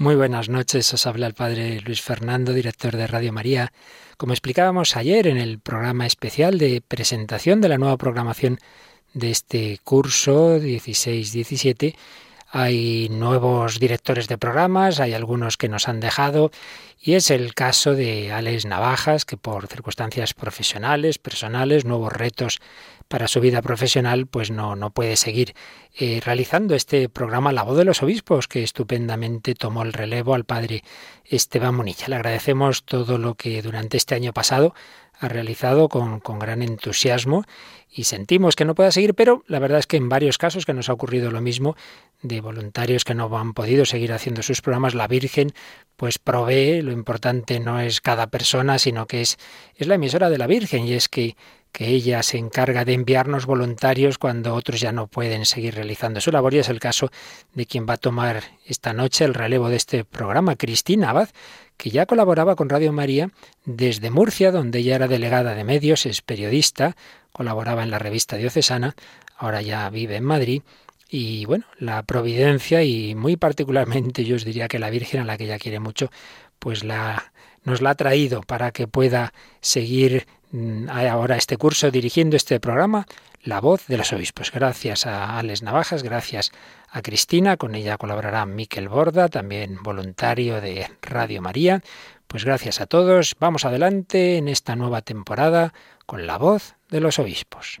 Muy buenas noches, os habla el Padre Luis Fernando, director de Radio María. Como explicábamos ayer en el programa especial de presentación de la nueva programación de este curso 16-17, hay nuevos directores de programas, hay algunos que nos han dejado y es el caso de Alex Navajas, que por circunstancias profesionales, personales, nuevos retos para su vida profesional, pues no, no puede seguir eh, realizando este programa La Voz de los Obispos, que estupendamente tomó el relevo al padre Esteban Munilla. Le agradecemos todo lo que durante este año pasado ha realizado con, con, gran entusiasmo y sentimos que no pueda seguir, pero la verdad es que en varios casos que nos ha ocurrido lo mismo, de voluntarios que no han podido seguir haciendo sus programas, la Virgen pues provee, lo importante no es cada persona, sino que es, es la emisora de la Virgen y es que que ella se encarga de enviarnos voluntarios cuando otros ya no pueden seguir realizando su labor y es el caso de quien va a tomar esta noche el relevo de este programa, Cristina Abad, que ya colaboraba con Radio María desde Murcia, donde ella era delegada de medios, es periodista, colaboraba en la revista diocesana, ahora ya vive en Madrid. Y bueno, la providencia y muy particularmente yo os diría que la Virgen a la que ella quiere mucho, pues la, nos la ha traído para que pueda seguir ahora este curso dirigiendo este programa, La voz de los obispos. Gracias a Alex Navajas, gracias a Cristina, con ella colaborará Miquel Borda, también voluntario de Radio María. Pues gracias a todos, vamos adelante en esta nueva temporada con La voz de los obispos.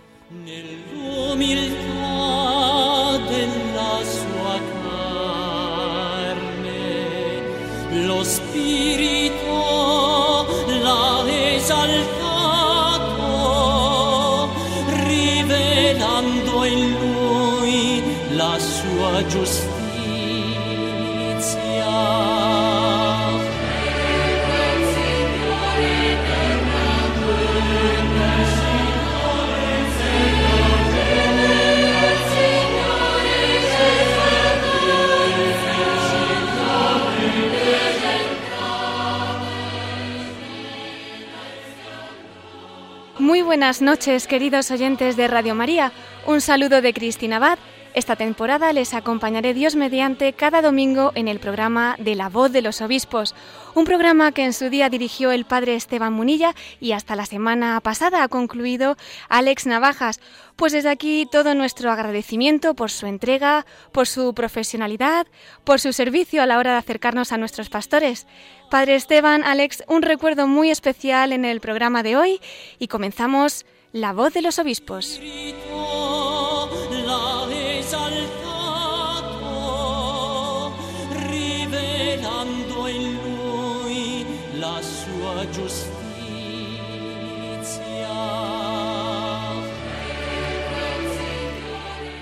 Buenas noches, queridos oyentes de Radio María. Un saludo de Cristina Abad. Esta temporada les acompañaré Dios mediante cada domingo en el programa de La Voz de los Obispos, un programa que en su día dirigió el padre Esteban Munilla y hasta la semana pasada ha concluido Alex Navajas. Pues desde aquí todo nuestro agradecimiento por su entrega, por su profesionalidad, por su servicio a la hora de acercarnos a nuestros pastores. Padre Esteban, Alex, un recuerdo muy especial en el programa de hoy y comenzamos La Voz de los Obispos.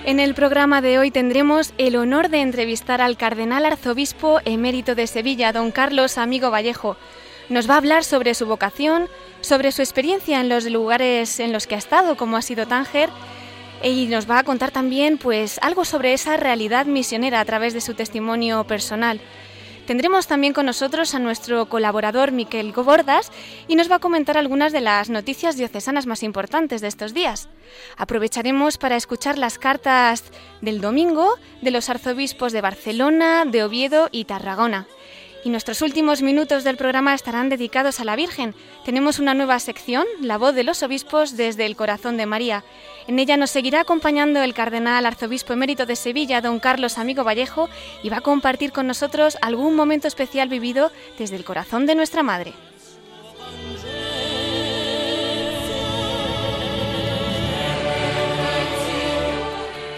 En el programa de hoy tendremos el honor de entrevistar al cardenal arzobispo emérito de Sevilla, don Carlos Amigo Vallejo. Nos va a hablar sobre su vocación, sobre su experiencia en los lugares en los que ha estado, como ha sido Tánger, y nos va a contar también pues algo sobre esa realidad misionera a través de su testimonio personal. Tendremos también con nosotros a nuestro colaborador Miquel Gobordas y nos va a comentar algunas de las noticias diocesanas más importantes de estos días. Aprovecharemos para escuchar las cartas del domingo de los arzobispos de Barcelona, de Oviedo y Tarragona. Y nuestros últimos minutos del programa estarán dedicados a la Virgen. Tenemos una nueva sección, La voz de los obispos desde el corazón de María. En ella nos seguirá acompañando el cardenal arzobispo emérito de Sevilla, don Carlos Amigo Vallejo, y va a compartir con nosotros algún momento especial vivido desde el corazón de nuestra Madre.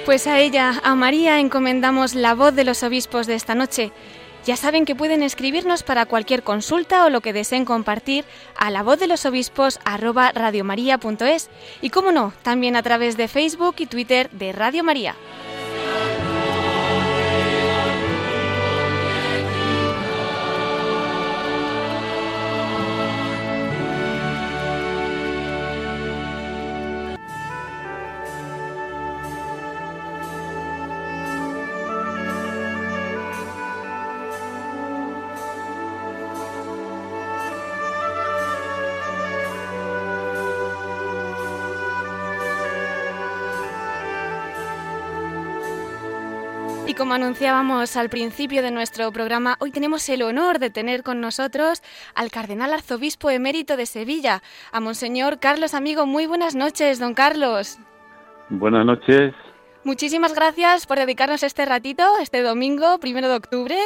Pues a ella, a María, encomendamos la voz de los obispos de esta noche. Ya saben que pueden escribirnos para cualquier consulta o lo que deseen compartir a la voz de los obispos radiomaria.es y como no, también a través de Facebook y Twitter de Radio María. Y como anunciábamos al principio de nuestro programa, hoy tenemos el honor de tener con nosotros al cardenal arzobispo emérito de Sevilla, a Monseñor Carlos Amigo. Muy buenas noches, don Carlos. Buenas noches. Muchísimas gracias por dedicarnos este ratito, este domingo, primero de octubre.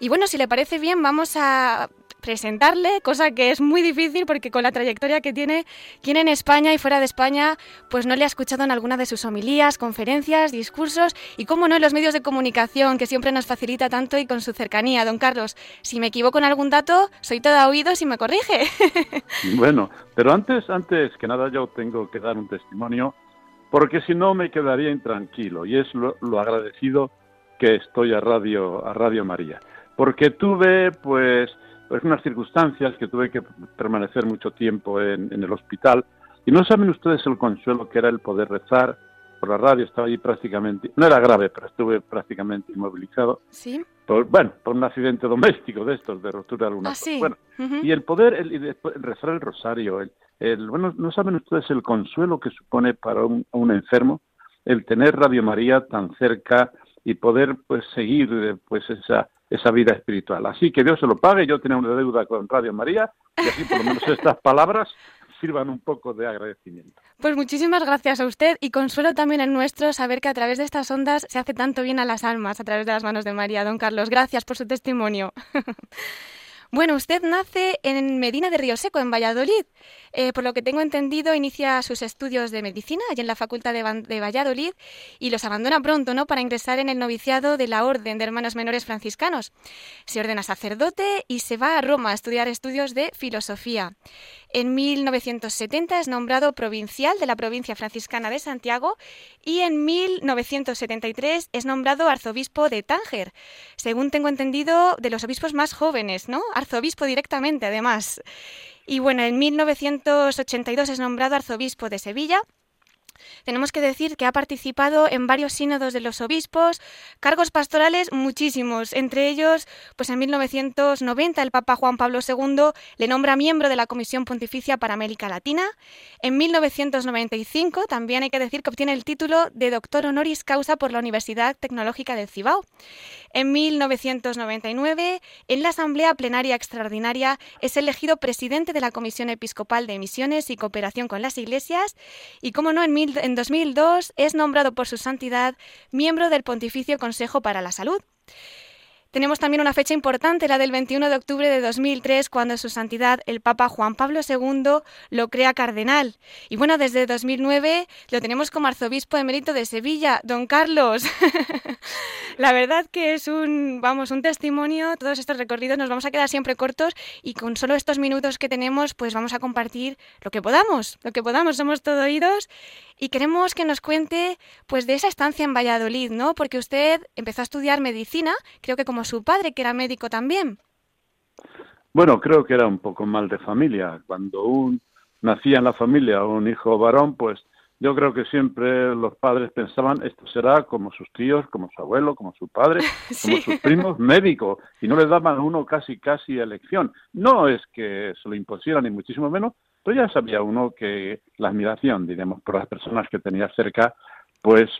Y bueno, si le parece bien, vamos a presentarle, cosa que es muy difícil porque con la trayectoria que tiene, quien en España y fuera de España, pues no le ha escuchado en alguna de sus homilías, conferencias, discursos y, cómo no, en los medios de comunicación que siempre nos facilita tanto y con su cercanía. Don Carlos, si me equivoco en algún dato, soy toda oídos y me corrige. bueno, pero antes, antes que nada yo tengo que dar un testimonio porque si no me quedaría intranquilo y es lo, lo agradecido que estoy a Radio, a Radio María. Porque tuve, pues, pues unas circunstancias que tuve que permanecer mucho tiempo en, el hospital. Y no saben ustedes el consuelo que era el poder rezar por la radio. Estaba allí prácticamente, no era grave, pero estuve prácticamente inmovilizado. Sí. Por, bueno, por un accidente doméstico de estos, de ruptura de alguna ah, sí. Bueno, y el poder, el, rezar el rosario, el, bueno, no saben ustedes el consuelo que supone para un, un enfermo el tener Radio María tan cerca y poder pues seguir eh, pues esa esa vida espiritual. Así que Dios se lo pague, yo tenía una deuda con Radio María y así por lo menos estas palabras sirvan un poco de agradecimiento. Pues muchísimas gracias a usted y consuelo también en nuestro saber que a través de estas ondas se hace tanto bien a las almas a través de las manos de María. Don Carlos, gracias por su testimonio. Bueno, usted nace en Medina de Río Seco, en Valladolid. Eh, por lo que tengo entendido, inicia sus estudios de medicina allí en la Facultad de, Valladolid y los abandona pronto, ¿no? Para ingresar en el noviciado de la Orden de Hermanos Menores Franciscanos. Se ordena sacerdote y se va a Roma a estudiar estudios de filosofía. En 1970 es nombrado provincial de la provincia franciscana de Santiago y en 1973 es nombrado arzobispo de Tánger, según tengo entendido, de los obispos más jóvenes, ¿no? Arzobispo directamente, además. Y bueno, en 1982 es nombrado arzobispo de Sevilla tenemos que decir que ha participado en varios sínodos de los obispos, cargos pastorales muchísimos, entre ellos, pues en 1990 el Papa Juan Pablo II le nombra miembro de la Comisión Pontificia para América Latina. En 1995 también hay que decir que obtiene el título de doctor honoris causa por la Universidad Tecnológica del Cibao. En 1999, en la Asamblea Plenaria Extraordinaria, es elegido presidente de la Comisión Episcopal de Misiones y Cooperación con las Iglesias y, como no, en en 2002 es nombrado por su santidad miembro del Pontificio Consejo para la Salud. Tenemos también una fecha importante, la del 21 de octubre de 2003, cuando su santidad, el Papa Juan Pablo II, lo crea cardenal. Y bueno, desde 2009 lo tenemos como arzobispo emérito de Sevilla, don Carlos. la verdad que es un, vamos, un testimonio, todos estos recorridos nos vamos a quedar siempre cortos y con solo estos minutos que tenemos, pues vamos a compartir lo que podamos, lo que podamos, somos todo oídos y queremos que nos cuente pues de esa estancia en Valladolid, ¿no? Porque usted empezó a estudiar medicina, creo que como su padre, que era médico también. Bueno, creo que era un poco mal de familia. Cuando un nacía en la familia un hijo varón, pues yo creo que siempre los padres pensaban esto será como sus tíos, como su abuelo, como su padre, como sus primos, médico, y no les daban a uno casi casi elección. No es que se lo impusieran ni muchísimo menos, pues ya sabía uno que la admiración, diremos, por las personas que tenía cerca, pues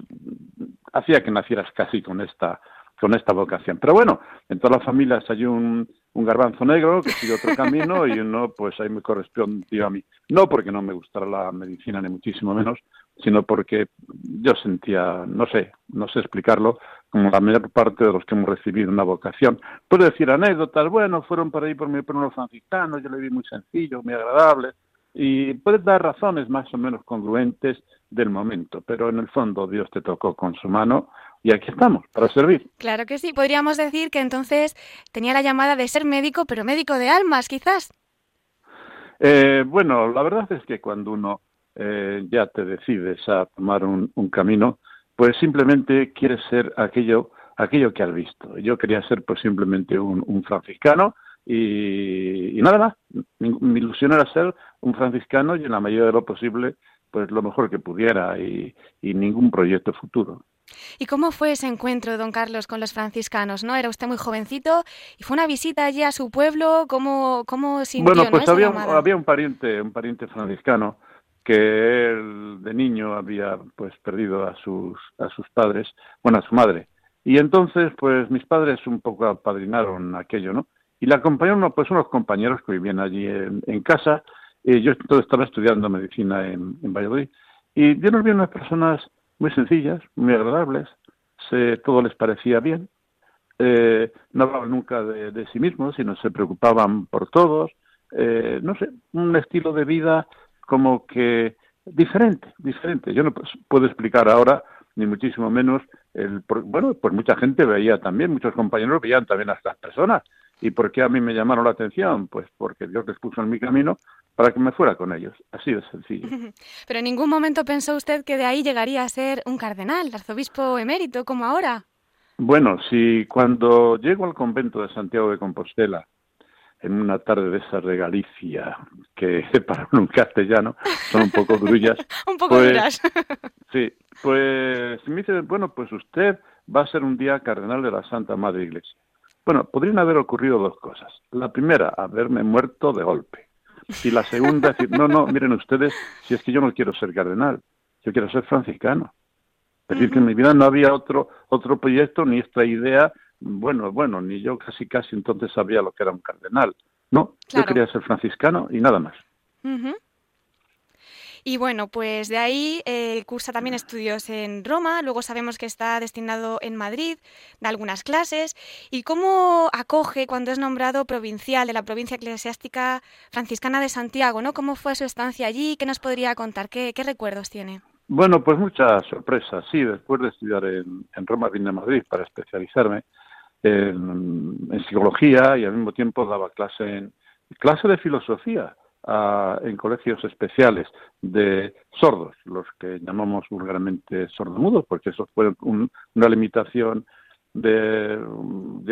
hacía que nacieras casi con esta con esta vocación. Pero bueno, en todas las familias hay un, garbanzo negro que sigue otro camino y uno, pues ahí me correspondió a mí. No porque no me gustara la medicina, ni muchísimo menos, sino porque yo sentía, no sé, no sé explicarlo, como la mayor parte de los que hemos recibido una vocación. Puedo decir anécdotas, bueno, fueron por ahí por mi pueblo franciscano, yo le vi muy sencillo, muy agradable, y puedes dar razones más o menos congruentes del momento, pero en el fondo Dios te tocó con su mano y aquí estamos, para servir. Claro que sí, podríamos decir que entonces tenía la llamada de ser médico, pero médico de almas, quizás. Eh, bueno, la verdad es que cuando uno eh, ya te decides a tomar un, camino, pues simplemente quieres ser aquello, aquello que has visto. Yo quería ser pues simplemente un, franciscano y, nada más. Mi, mi, ilusión era ser un franciscano y en la medida de lo posible, pues lo mejor que pudiera y ningún proyecto futuro. ¿Y cómo fue ese encuentro, don Carlos, con los franciscanos? ¿No? Era usted muy jovencito y fue una visita allí a su pueblo. ¿Cómo, cómo sintió Bueno, pues había, había un pariente, un pariente franciscano que él de niño había pues perdido a sus a sus padres, bueno, a su madre. Y entonces, pues mis padres un poco apadrinaron aquello, ¿no? Y le acompañaron pues unos compañeros que vivían allí en, casa. Y yo estaba estudiando medicina en, en Valladolid. Y yo nos vi unas personas muy sencillas, muy agradables, se, todo les parecía bien, eh, no hablaban nunca de, sí mismos, sino se preocupaban por todos, eh, no sé, un estilo de vida como que diferente, diferente. Yo no puedo explicar ahora, ni muchísimo menos, el, bueno, pues mucha gente veía también, muchos compañeros veían también a estas personas. ¿Y por qué a mí me llamaron la atención? Pues porque Dios les puso en mi camino para que me fuera con ellos. Así de sencillo. Pero en ningún momento pensó usted que de ahí llegaría a ser un cardenal, arzobispo emérito, como ahora. Bueno, si cuando llego al convento de Santiago de Compostela, en una tarde de esa de Galicia, que para un castellano son un poco grullas. un poco pues, duras. sí, pues me dice, bueno, pues usted va a ser un día cardenal de la Santa Madre Iglesia. Bueno, podrían haber ocurrido dos cosas. La primera, haberme muerto de golpe. Y la segunda, decir, no, no, miren ustedes, si es que yo no quiero ser cardenal, yo quiero ser franciscano. Es decir, que en mi vida no había otro, otro proyecto ni esta idea, bueno, bueno, ni yo casi casi entonces sabía lo que era un cardenal. No, yo quería ser franciscano y nada más. Y bueno, pues de ahí eh, cursa también estudios en Roma, luego sabemos que está destinado en Madrid, da algunas clases. ¿Y cómo acoge cuando es nombrado provincial de la provincia eclesiástica franciscana de Santiago? ¿no? ¿Cómo fue su estancia allí? ¿Qué nos podría contar? ¿Qué, recuerdos tiene? Bueno, pues muchas sorpresas. Sí, después de estudiar en, Roma vine a Madrid para especializarme en, en, psicología y al mismo tiempo daba clase en clase de filosofía en colegios especiales de sordos, los que llamamos vulgarmente sordomudos, porque eso fue una limitación de,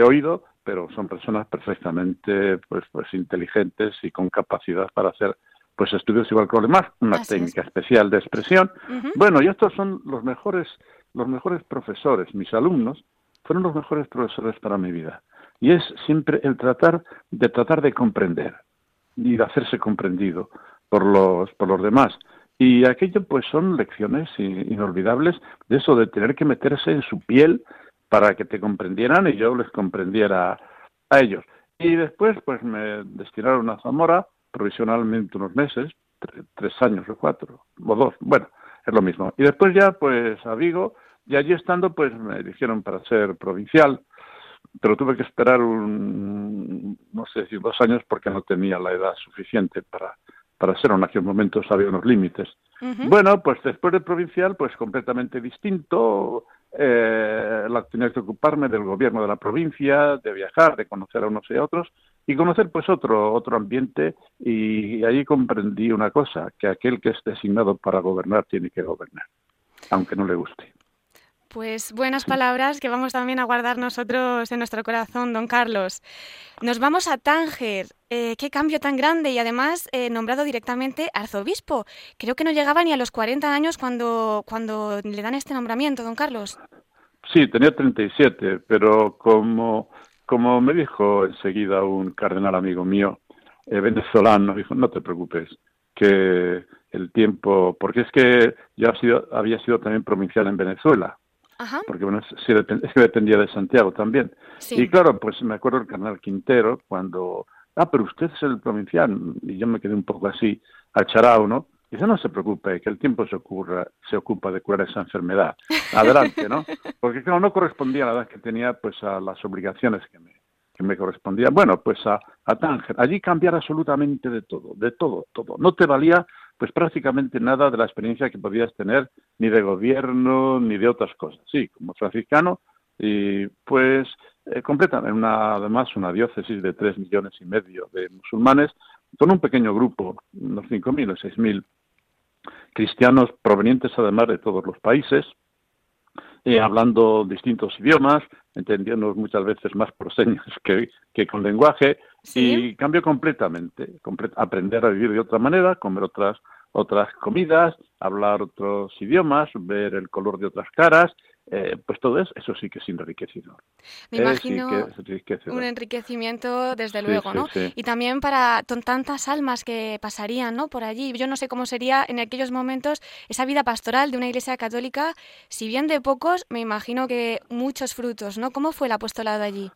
oído, pero son personas perfectamente pues, pues inteligentes y con capacidad para hacer pues estudios igual que los demás, una técnica especial de expresión. Bueno, y estos son los mejores, los mejores profesores, mis alumnos fueron los mejores profesores para mi vida. Y es siempre el tratar de tratar de comprender, y de hacerse comprendido por los, por los demás. Y aquello pues son lecciones inolvidables de eso, de tener que meterse en su piel para que te comprendieran y yo les comprendiera a ellos. Y después pues me destinaron a Zamora provisionalmente unos meses, tres años o cuatro, o dos, bueno, es lo mismo. Y después ya pues a Vigo y allí estando pues me eligieron para ser provincial pero tuve que esperar un, no sé si dos años porque no tenía la edad suficiente para, para ser en aquel momento había unos límites. Bueno, pues después del provincial, pues completamente distinto. Eh, la, tenía que ocuparme del gobierno de la provincia, de viajar, de conocer a unos y a otros y conocer pues otro otro ambiente y ahí comprendí una cosa, que aquel que es designado para gobernar tiene que gobernar, aunque no le guste. Pues buenas palabras que vamos también a guardar nosotros en nuestro corazón, don Carlos. Nos vamos a Tánger. Eh, qué cambio tan grande y además eh, nombrado directamente arzobispo. Creo que no llegaba ni a los 40 años cuando, cuando le dan este nombramiento, don Carlos. Sí, tenía 37, pero como, como me dijo enseguida un cardenal amigo mío, eh, venezolano, dijo, no te preocupes, que el tiempo, porque es que yo había sido también provincial en Venezuela porque bueno, sí, dependía de Santiago también. Y claro, pues me acuerdo el canal Quintero cuando, ah, pero usted es el provincial, y yo me quedé un poco así, acharao, ¿no? Y dice, no se preocupe, que el tiempo se, ocurra, se ocupa de curar esa enfermedad. Adelante, ¿no? Porque claro, no correspondía a la edad que tenía, pues a las obligaciones que me, que me correspondía. Bueno, pues a, a Tánger. Allí cambiar absolutamente de todo, de todo, todo. No te valía pues prácticamente nada de la experiencia que podías tener ni de gobierno ni de otras cosas. Sí, como franciscano y pues eh, completan una, además una diócesis de tres millones y medio de musulmanes con un pequeño grupo, unos cinco mil o seis mil cristianos provenientes además de todos los países, eh, hablando distintos idiomas, entendiendo muchas veces más por señas que, que con lenguaje, y cambio completamente, aprender a vivir de otra manera, comer otras otras comidas, hablar otros idiomas, ver el color de otras caras, eh, pues todo eso, eso sí que es enriquecedor. Me imagino un enriquecimiento, desde luego, ¿no? Y también para tantas almas que pasarían, ¿no? Por allí. Yo no sé cómo sería en aquellos momentos esa vida pastoral de una iglesia católica, si bien de pocos, me imagino que muchos frutos, ¿no? ¿Cómo fue el apostolado allí?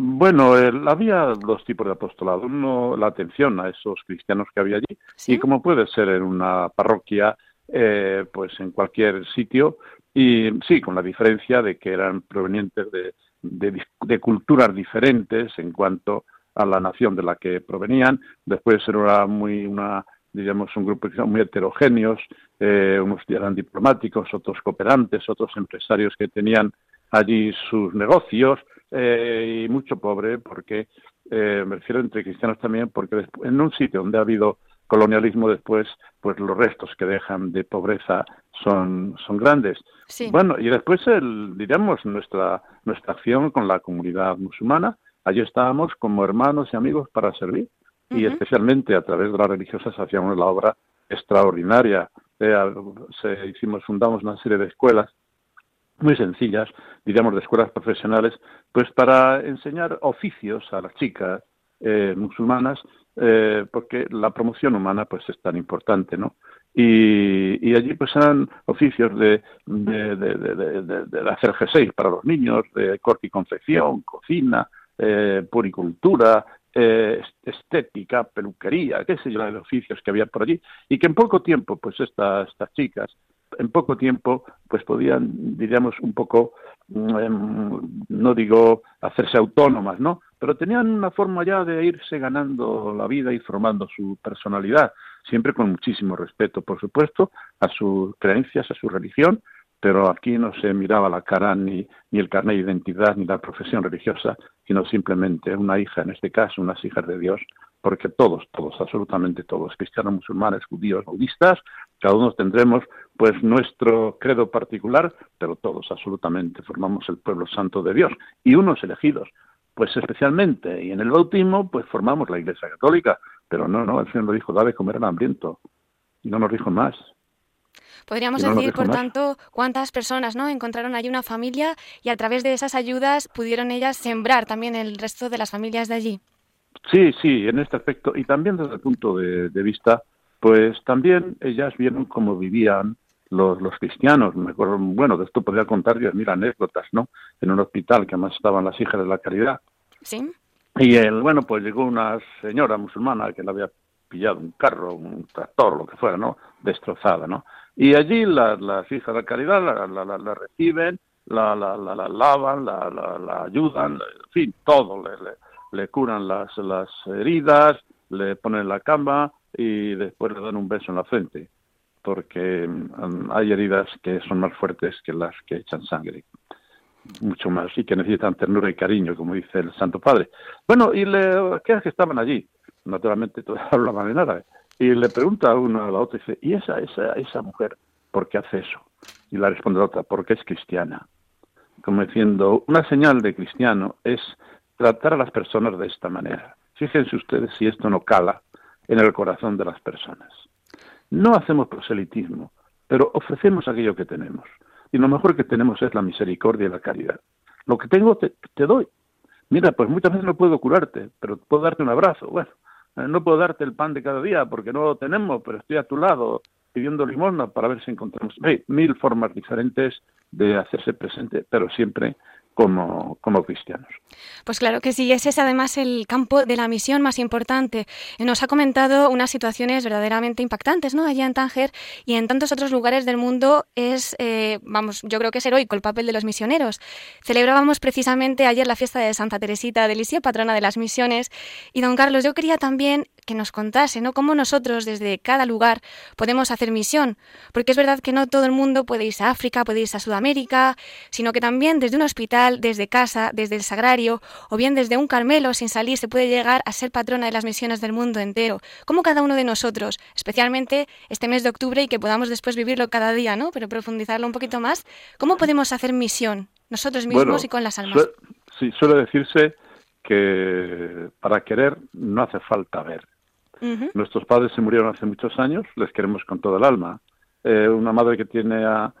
Bueno, había dos tipos de apostolado. Uno, la atención a esos cristianos que había allí, y como puede ser en una parroquia, eh, pues en cualquier sitio, y sí, con la diferencia de que eran provenientes de, de, culturas diferentes en cuanto a la nación de la que provenían. Después era muy una digamos, un grupo muy heterogéneos, eh, unos eran diplomáticos, otros cooperantes, otros empresarios que tenían allí sus negocios, eh, y mucho pobre, porque eh, me refiero entre cristianos también, porque en un sitio donde ha habido colonialismo después, pues los restos que dejan de pobreza son, son grandes. Bueno, y después, el, diríamos, nuestra, nuestra acción con la comunidad musulmana, allí estábamos como hermanos y amigos para servir, y especialmente a través de las religiosas hacíamos la obra extraordinaria. Eh, se, hicimos, fundamos una serie de escuelas muy sencillas, diríamos de escuelas profesionales, pues para enseñar oficios a las chicas eh, musulmanas, eh, porque la promoción humana pues es tan importante, ¿no? Y, allí pues eran oficios de, de, de, de, hacer G6 para los niños, de corte y confección, cocina, eh, puricultura, eh, estética, peluquería, qué sé yo, de oficios que había por allí, y que en poco tiempo pues estas, estas chicas en poco tiempo pues podían, diríamos, un poco, mm, em, no digo hacerse autónomas, ¿no? Pero tenían una forma ya de irse ganando la vida y formando su personalidad, siempre con muchísimo respeto, por supuesto, a sus creencias, a su religión, pero aquí no se miraba la cara ni, ni el carnet de identidad ni la profesión religiosa, sino simplemente una hija, en este caso, unas hijas de Dios, porque todos, todos, absolutamente todos, cristianos, musulmanes, judíos, budistas, cada uno tendremos pues nuestro credo particular, pero todos absolutamente formamos el pueblo santo de Dios y unos elegidos, pues especialmente, y en el bautismo, pues formamos la Iglesia Católica, pero no, no, el Señor nos dijo, dame comer al hambriento, y no nos dijo más. Podríamos decir, por tanto, cuántas personas no encontraron allí una familia y a través de esas ayudas pudieron ellas sembrar también el resto de las familias de allí. Sí, sí, en este aspecto. Y también desde el punto de, vista, pues también ellas vieron cómo vivían los, los cristianos. Me acuerdo, bueno, de esto podría contar diez mil anécdotas, ¿no? En un hospital que además estaban las hijas de la caridad. Sí. Y el, bueno, pues llegó una señora musulmana que le había pillado un carro, un tractor, lo que fuera, ¿no? Destrozada, ¿no? Y allí las, las hijas de la caridad la, la, la, reciben, la, la, la, lavan, la, la, ayudan, en fin, todo. Le, le, curan las, las heridas, le ponen la cama y después le dan un beso en la frente, porque mm, hay heridas que son más fuertes que las que echan sangre mucho más y que necesitan ternura y cariño, como dice el Santo Padre. Bueno, y le, ¿qué es que estaban allí? Naturalmente todos hablaban en árabe. Y le pregunta a uno a la otra y dice, ¿y esa, esa, esa mujer por qué hace eso? Y la responde la otra, porque es cristiana. Como diciendo, una señal de cristiano es tratar a las personas de esta manera. Fíjense ustedes si esto no cala en el corazón de las personas. No hacemos proselitismo, pero ofrecemos aquello que tenemos. Y lo mejor que tenemos es la misericordia y la caridad. Lo que tengo te, doy. Mira, pues muchas veces no puedo curarte, pero puedo darte un abrazo. Bueno, eh, no puedo darte el pan de cada día porque no lo tenemos, pero estoy a tu lado pidiendo limosna para ver si encontramos. Hay mil formas diferentes de hacerse presente, pero siempre como, cristianos. Pues claro que sí, ese es además el campo de la misión más importante. Nos ha comentado unas situaciones verdaderamente impactantes, ¿no? Allá en Tánger y en tantos otros lugares del mundo es, eh, vamos, yo creo que es heroico el papel de los misioneros. Celebrábamos precisamente ayer la fiesta de Santa Teresita de Lisio, patrona de las misiones, y don Carlos, yo quería también que nos contase, ¿no? Cómo nosotros desde cada lugar podemos hacer misión, porque es verdad que no todo el mundo puede irse a África, puede irse a Sudamérica, sino que también desde un hospital, desde casa, desde el sagrario, o bien desde un Carmelo sin salir, se puede llegar a ser patrona de las misiones del mundo entero. Como cada uno de nosotros, especialmente este mes de octubre y que podamos después vivirlo cada día, ¿no? Pero profundizarlo un poquito más, ¿cómo podemos hacer misión nosotros mismos y con las almas? sí, suele decirse que para querer no hace falta ver. Nuestros padres se murieron hace muchos años, les queremos con todo el alma. Eh, una madre que tiene a,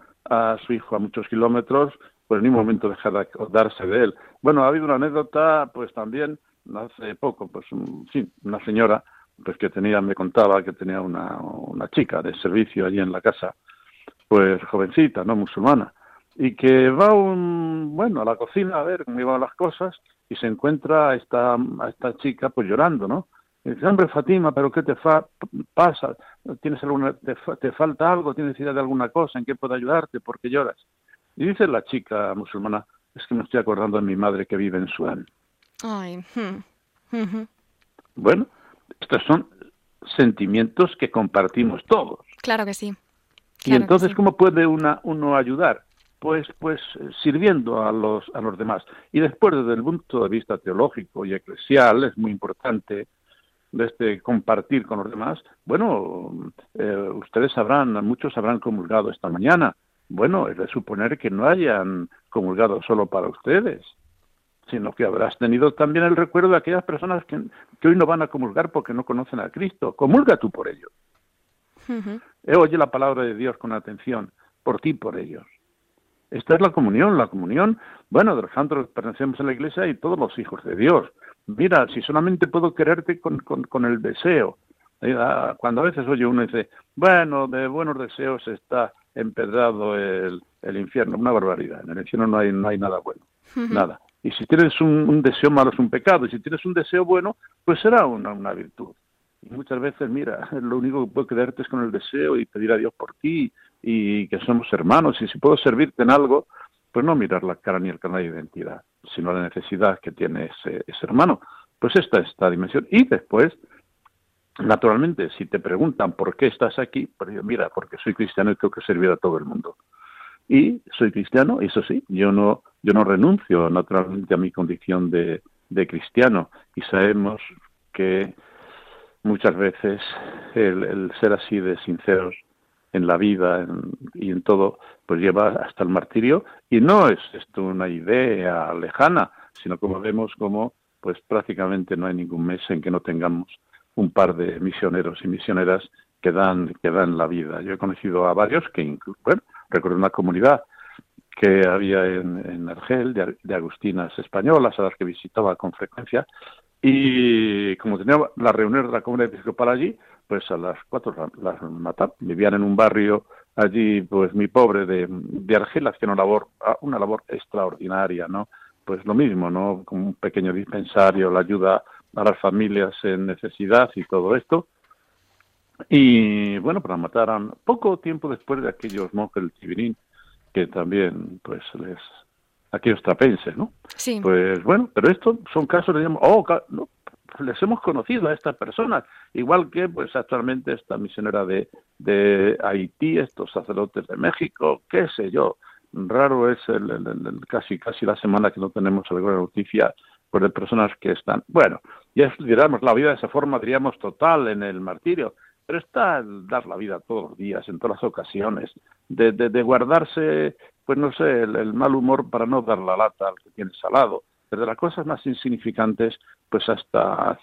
su hijo a muchos kilómetros, pues en un momento deja de acordarse de él. Bueno, ha habido una anécdota, pues también, hace poco, pues sí, una señora, pues que tenía, me contaba que tenía una, una chica de servicio allí en la casa, pues jovencita, no musulmana, y que va un, bueno, a la cocina a ver cómo iban las cosas y se encuentra a esta, a esta chica pues llorando, ¿no? Dice, hombre, Fatima, ¿pero qué te pasa? ¿Tienes alguna, te, falta algo? ¿Tienes idea de alguna cosa? ¿En qué puedo ayudarte? ¿Por qué lloras? Y dice la chica musulmana, es que me estoy acordando de mi madre que vive en Sudán. Ay. Hmm, bueno, estos son sentimientos que compartimos todos. Claro que sí. y entonces, ¿cómo puede una, uno ayudar? Pues, pues sirviendo a los, a los demás. Y después, desde el punto de vista teológico y eclesial, es muy importante de este compartir con los demás, bueno, eh, ustedes sabrán, muchos habrán comulgado esta mañana. Bueno, es de suponer que no hayan comulgado solo para ustedes, sino que habrás tenido también el recuerdo de aquellas personas que, hoy no van a comulgar porque no conocen a Cristo. Comulga tú por ellos. Oye la palabra de Dios con atención, por ti, por ellos. Esta es la comunión, la comunión, bueno, de los santos pertenecemos a la iglesia y todos los hijos de Dios mira, si solamente puedo quererte con, con, el deseo. Eh, ah, cuando a veces oye uno dice, bueno, de buenos deseos está empedrado el, el infierno, una barbaridad. En el infierno no hay, no hay nada bueno, nada. Y si tienes un, deseo malo es un pecado, y si tienes un deseo bueno, pues será una, una virtud. Y muchas veces, mira, lo único que puedo quedarte es con el deseo y pedir a Dios por ti y que somos hermanos. Y si puedo servirte en algo, pues no mirar la cara ni el canal de identidad, sino la necesidad que tiene ese, hermano. Pues esta es esta dimensión. Y después, naturalmente, si te preguntan por qué estás aquí, pues yo, mira, porque soy cristiano y tengo que servir a todo el mundo. Y soy cristiano, eso sí, yo no, yo no renuncio naturalmente a mi condición de, de cristiano. Y sabemos que muchas veces el, el ser así de sinceros en la vida y en todo, pues lleva hasta el martirio. Y no es esto una idea lejana, sino como vemos como pues prácticamente no hay ningún mes en que no tengamos un par de misioneros y misioneras que dan, que dan la vida. Yo he conocido a varios que, bueno, recuerdo una comunidad que había en, en Argel de, agustinas españolas a las que visitaba con frecuencia y como tenía las reuniones de la comunidad episcopal allí, pues a las cuatro las mataron. Vivían en un barrio allí, pues muy pobre de, de Argel, haciendo una labor, ah, una labor extraordinaria, ¿no? Pues lo mismo, ¿no? Como un pequeño dispensario, la ayuda a las familias en necesidad y todo esto. Y bueno, pues la mataron poco tiempo después de aquellos monjes del Tibirín, que también, pues les aquellos trapenses, ¿no? Sí. Pues bueno, pero estos son casos, digamos, oh, no, les hemos conocido a estas personas, igual que pues actualmente esta misionera de, de Haití, estos sacerdotes de México, qué sé yo, raro es el, casi casi la semana que no tenemos alguna noticia pues, de personas que están, bueno, ya diríamos la vida de esa forma, diríamos total en el martirio, pero está el dar la vida todos los días, en todas las ocasiones, de, de, guardarse, pues no sé, el, el, mal humor para no dar la lata al que tiene salado, desde las cosas más insignificantes, pues hasta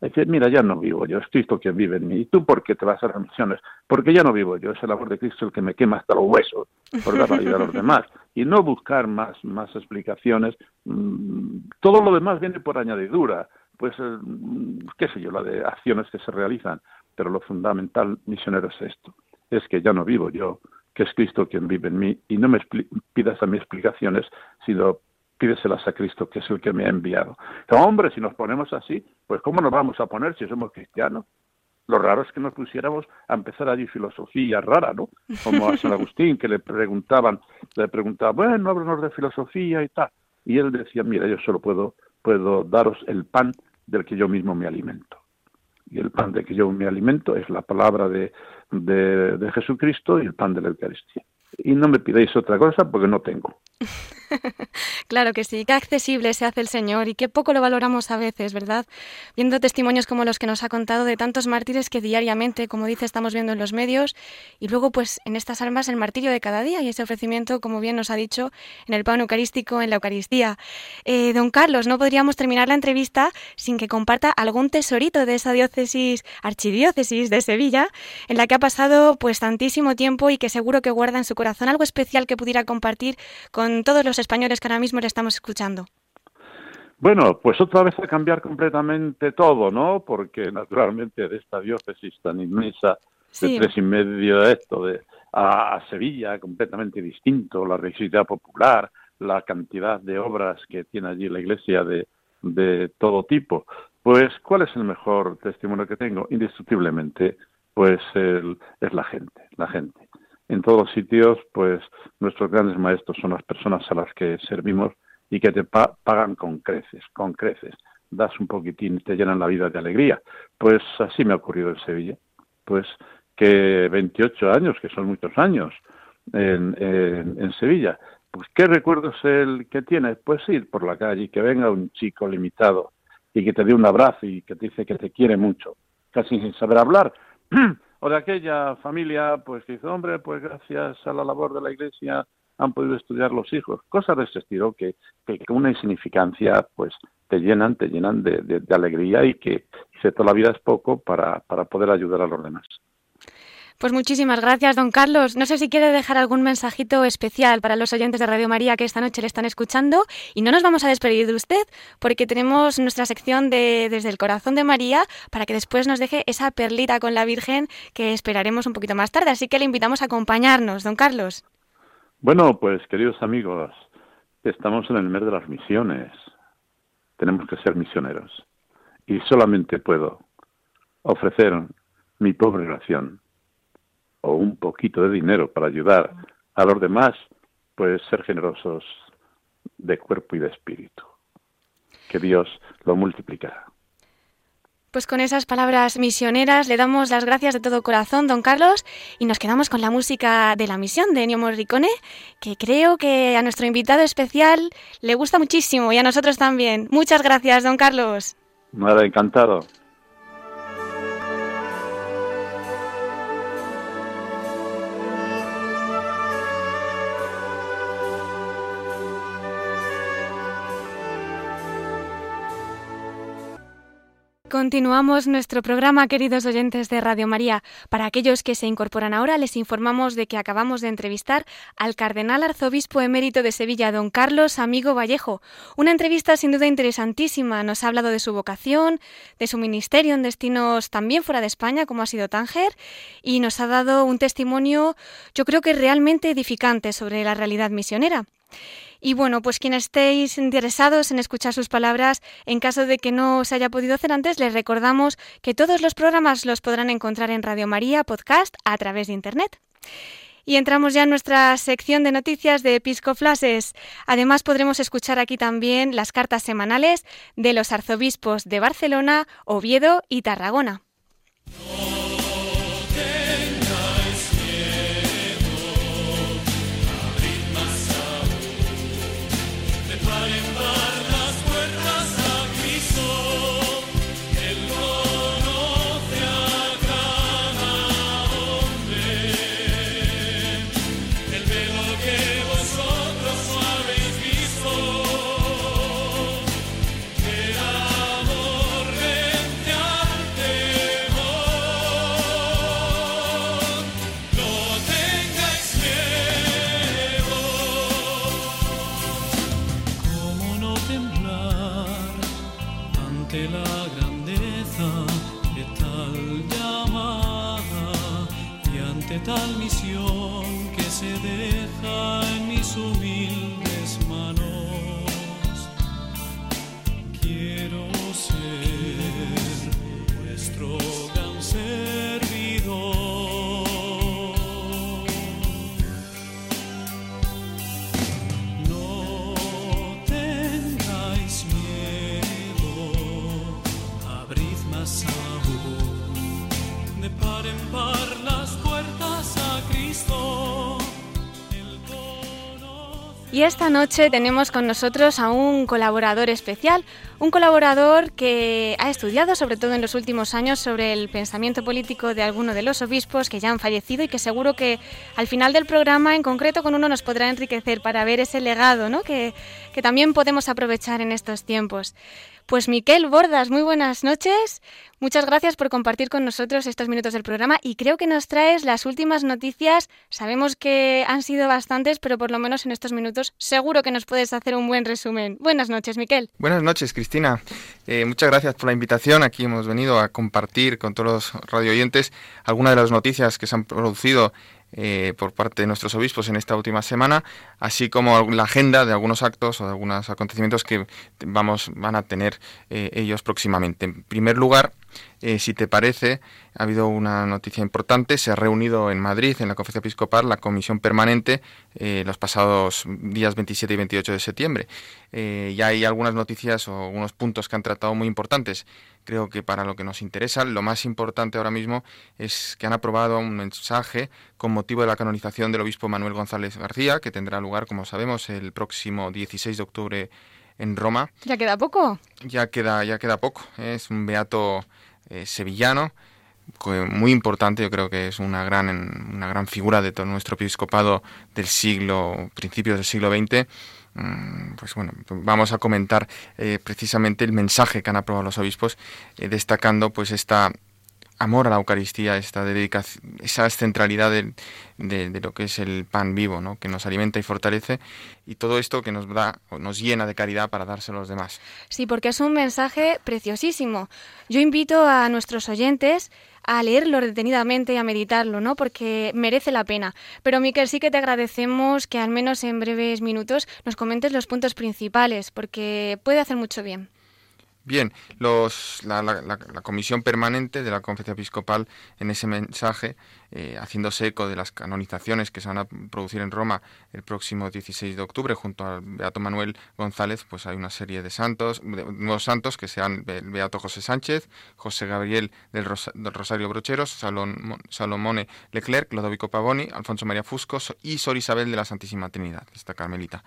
decir, mira, ya no vivo yo, es Cristo quien vive en mí. ¿Y tú por qué te vas a las misiones? Porque ya no vivo yo, es el amor de Cristo el que me quema hasta los huesos por dar la vida a los demás. Y no buscar más, más explicaciones. Mm, todo lo demás viene por añadidura, pues, eh, qué sé yo, la de acciones que se realizan. Pero lo fundamental, misionero, es esto, es que ya no vivo yo, que es Cristo quien vive en mí, y no me pidas a mí explicaciones, sino pídeselas a Cristo, que es el que me ha enviado. Hombre, si nos ponemos así, pues ¿cómo nos vamos a poner si somos cristianos? Lo raro es que nos pusiéramos a empezar allí filosofía rara, ¿no? Como a San Agustín, que le preguntaban, le preguntaban, bueno, háblanos de filosofía y tal. Y él decía, mira, yo solo puedo, puedo daros el pan del que yo mismo me alimento. Y el pan del que yo me alimento es la palabra de, de, de Jesucristo y el pan de la Eucaristía. Y no me pidáis otra cosa porque no tengo. claro que sí, qué accesible se hace el Señor y qué poco lo valoramos a veces, ¿verdad? Viendo testimonios como los que nos ha contado de tantos mártires que diariamente, como dice, estamos viendo en los medios y luego pues en estas almas el martirio de cada día y ese ofrecimiento, como bien nos ha dicho, en el pan eucarístico, en la Eucaristía. Eh, don Carlos, no podríamos terminar la entrevista sin que comparta algún tesorito de esa diócesis, archidiócesis de Sevilla, en la que ha pasado pues tantísimo tiempo y que seguro que guarda en su corazón algo especial que pudiera compartir con todos los españoles que ahora mismo le estamos escuchando? Bueno, pues otra vez a cambiar completamente todo, ¿no? Porque naturalmente de esta diócesis tan inmensa de tres y medio de esto, de, a, Sevilla, completamente distinto, la religiosidad popular, la cantidad de obras que tiene allí la iglesia de, de todo tipo. Pues, ¿cuál es el mejor testimonio que tengo? Indiscutiblemente, pues es la gente, la gente en todos los sitios, pues nuestros grandes maestros son las personas a las que servimos y que te pagan con creces, con creces. Das un poquitín y te llenan la vida de alegría. Pues así me ha ocurrido en Sevilla. Pues que 28 años, que son muchos años en, en, Sevilla. Pues ¿qué recuerdo es el que tienes? Pues ir por la calle y que venga un chico limitado y que te dé un abrazo y que te dice que te quiere mucho, casi sin saber hablar. o de aquella familia pues que dice, hombre, pues gracias a la labor de la Iglesia han podido estudiar los hijos, cosas de ese estilo que, que con una insignificancia pues te llenan, te llenan de, alegría y que si toda la vida es poco para, para poder ayudar a los demás. Pues muchísimas gracias, don Carlos. No sé si quiere dejar algún mensajito especial para los oyentes de Radio María que esta noche le están escuchando. Y no nos vamos a despedir de usted porque tenemos nuestra sección de Desde el Corazón de María para que después nos deje esa perlita con la Virgen que esperaremos un poquito más tarde. Así que le invitamos a acompañarnos, don Carlos. Bueno, pues queridos amigos, estamos en el mes de las misiones. Tenemos que ser misioneros. Y solamente puedo ofrecer mi pobre oración o un poquito de dinero para ayudar a los demás, pues ser generosos de cuerpo y de espíritu. Que Dios lo multiplicará. Pues con esas palabras misioneras le damos las gracias de todo corazón, don Carlos, y nos quedamos con la música de la misión de Ennio Morricone, que creo que a nuestro invitado especial le gusta muchísimo y a nosotros también. Muchas gracias, don Carlos. Nada, encantado. Continuamos nuestro programa, queridos oyentes de Radio María. Para aquellos que se incorporan ahora, les informamos de que acabamos de entrevistar al cardenal arzobispo emérito de Sevilla, don Carlos Amigo Vallejo. Una entrevista sin duda interesantísima. Nos ha hablado de su vocación, de su ministerio en destinos también fuera de España, como ha sido Tánger, y nos ha dado un testimonio, yo creo que realmente edificante sobre la realidad misionera. Y bueno, pues quienes estéis interesados en escuchar sus palabras, en caso de que no se haya podido hacer antes, les recordamos que todos los programas los podrán encontrar en Radio María Podcast a través de Internet. Y entramos ya en nuestra sección de noticias de Episcoflases. Además, podremos escuchar aquí también las cartas semanales de los arzobispos de Barcelona, Oviedo y Tarragona. Tal Y esta noche tenemos con nosotros a un colaborador especial, un colaborador que ha estudiado, sobre todo en los últimos años, sobre el pensamiento político de alguno de los obispos que ya han fallecido y que seguro que al final del programa, en concreto con uno, nos podrá enriquecer para ver ese legado ¿no? que, que también podemos aprovechar en estos tiempos. Pues Miquel Bordas, muy buenas noches. Muchas gracias por compartir con nosotros estos minutos del programa y creo que nos traes las últimas noticias. Sabemos que han sido bastantes, pero por lo menos en estos minutos seguro que nos puedes hacer un buen resumen. Buenas noches, Miquel. Buenas noches, Cristina. Eh, muchas gracias por la invitación. Aquí hemos venido a compartir con todos los radio oyentes algunas de las noticias que se han producido eh, por parte de nuestros obispos en esta última semana, así como la agenda de algunos actos o de algunos acontecimientos que vamos, van a tener eh, ellos próximamente. En primer lugar, eh, si te parece, ha habido una noticia importante. Se ha reunido en Madrid, en la Conferencia Episcopal, la comisión permanente los pasados días 27 y 28 de septiembre. y hay algunas noticias o algunos puntos que han tratado muy importantes creo que para lo que nos interesa, lo más importante ahora mismo es que han aprobado un mensaje con motivo de la canonización del obispo Manuel González García, que tendrá lugar, como sabemos, el próximo 16 de octubre en Roma. ¿Ya queda poco? Ya queda, ya queda poco. ¿eh? Es un beato eh, sevillano muy importante, yo creo que es una gran, una gran figura de todo nuestro episcopado del siglo, principios del siglo XX Mm, pues bueno, vamos a comentar eh, precisamente el mensaje que han aprobado los obispos, eh, destacando pues esta amor a la Eucaristía, esta dedicación, esa centralidad de, lo que es el pan vivo, ¿no? que nos alimenta y fortalece, y todo esto que nos da, nos llena de caridad para dárselo a los demás. Sí, porque es un mensaje preciosísimo. Yo invito a nuestros oyentes a leerlo detenidamente y a meditarlo, ¿no? Porque merece la pena. Pero Miquel, sí que te agradecemos que al menos en breves minutos nos comentes los puntos principales, porque puede hacer mucho bien. Bien, los, la, la, comisión permanente de la Conferencia Episcopal en ese mensaje, eh, haciéndose eco de las canonizaciones que se van a producir en Roma el próximo 16 de octubre, junto al Beato Manuel González, pues hay una serie de santos, de nuevos santos que sean el Beato José Sánchez, José Gabriel del, Rosario Brocheros, Salón, Salomone Leclerc, Lodovico Pavoni, Alfonso María Fusco y Sor Isabel de la Santísima Trinidad, esta carmelita.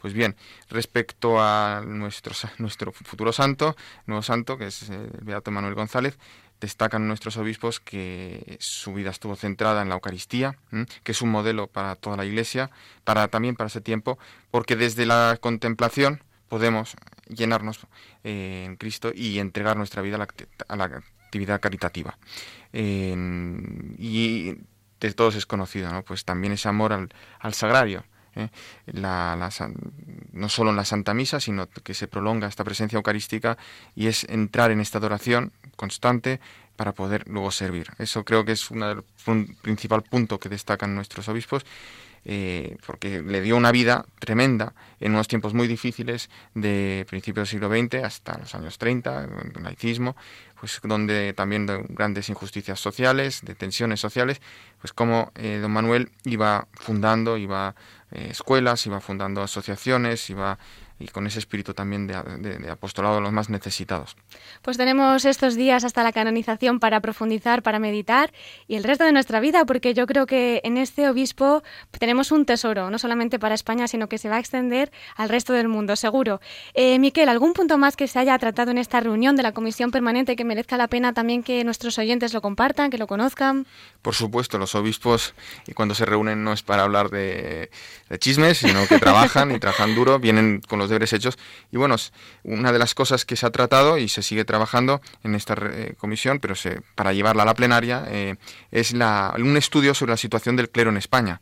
Pues bien, respecto a nuestro, nuestro futuro santo, nuevo santo, que es el Beato Manuel González, destacan nuestros obispos que su vida estuvo centrada en la Eucaristía, que es un modelo para toda la Iglesia, para también para ese tiempo, porque desde la contemplación podemos llenarnos eh, en Cristo y entregar nuestra vida a la, actividad caritativa. y de todos es conocido, ¿no? Pues también ese amor al, al sagrario, ¿eh? no solo en la Santa Misa, sino que se prolonga esta presencia eucarística y es entrar en esta adoración constante para poder luego servir. Eso creo que es un principal punto que destacan nuestros obispos. Eh, porque le dio una vida tremenda en unos tiempos muy difíciles de principios del siglo XX hasta los años 30, el laicismo, pues donde también de grandes injusticias sociales, de tensiones sociales, pues como eh, don Manuel iba fundando, iba eh, escuelas, iba fundando asociaciones, iba y con ese espíritu también de, apostolado a los más necesitados. Pues tenemos estos días hasta la canonización para profundizar, para meditar y el resto de nuestra vida, porque yo creo que en este obispo tenemos un tesoro, no solamente para España, sino que se va a extender al resto del mundo, seguro. Eh, Miquel, ¿algún punto más que se haya tratado en esta reunión de la Comisión Permanente que merezca la pena también que nuestros oyentes lo compartan, que lo conozcan? Por supuesto, los obispos, y cuando se reúnen no es para hablar de, de chismes, sino que trabajan y trabajan duro, vienen con los deberes hechos. Y bueno, una de las cosas que se ha tratado y se sigue trabajando en esta eh, comisión, pero se, para llevarla a la plenaria, eh, es la, un estudio sobre la situación del clero en España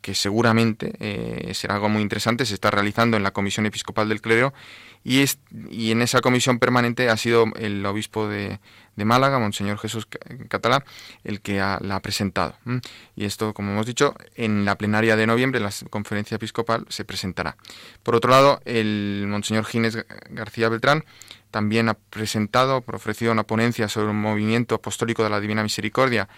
que seguramente eh, será algo muy interesante, se está realizando en la Comisión Episcopal del Clero y, es, y en esa comisión permanente ha sido el obispo de, de Málaga, Monseñor Jesús Catalá, el que la ha presentado. Y esto, como hemos dicho, en la plenaria de noviembre, la conferencia episcopal, se presentará. Por otro lado, el Monseñor Ginés García Beltrán también ha presentado, ha ofrecido una ponencia sobre un movimiento apostólico de la Divina Misericordia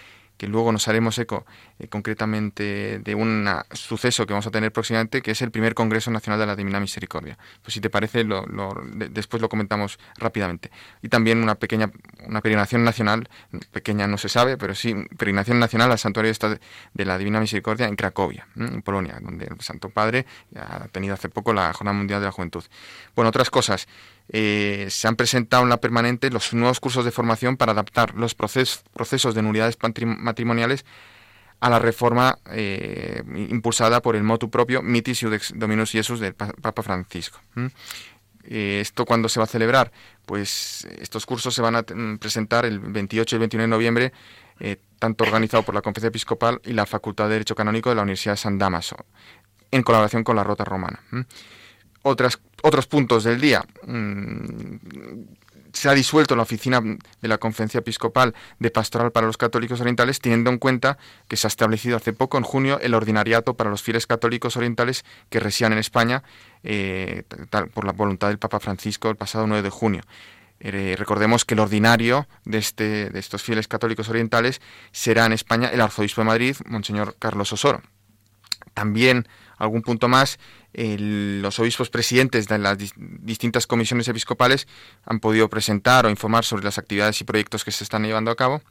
que luego nos haremos eco eh, concretamente de un suceso que vamos a tener próximamente, que es el primer Congreso Nacional de la Divina Misericordia. Pues si te parece, después lo comentamos rápidamente. Y también una pequeña una peregrinación nacional, pequeña no se sabe, pero sí, peregrinación nacional al Santuario de la Divina Misericordia en Cracovia, en Polonia, donde el Santo Padre ha tenido hace poco la Jornada Mundial de la Juventud. Bueno, otras cosas. Eh, se han presentado en la permanente los nuevos cursos de formación para adaptar los procesos de nulidades matrimoniales a la reforma eh, impulsada por el motu propio Mitis Iudex Dominus Iesus del Papa Francisco. Eh, ¿Esto cuándo se va a celebrar? Pues estos cursos se van a mm, presentar el 28 y el 29 de noviembre, tanto organizado por la Conferencia Episcopal y la Facultad de Derecho Canónico de la Universidad de San Damaso, en colaboración con la Rota Romana. Otros puntos del día. Mm, se ha disuelto la oficina de la Conferencia Episcopal de Pastoral para los Católicos Orientales, teniendo en cuenta que se ha establecido hace poco, en junio, el ordinariato para los fieles católicos orientales que resían en España eh, por la voluntad del Papa Francisco el pasado 9 de junio. Eh, recordemos que el ordinario de, este, de estos fieles católicos orientales será en España el arzobispo de Madrid, Monseñor Carlos Osoro. También algún punto más, los obispos presidentes de las distintas comisiones episcopales han podido presentar o informar sobre las actividades y proyectos que se están llevando a cabo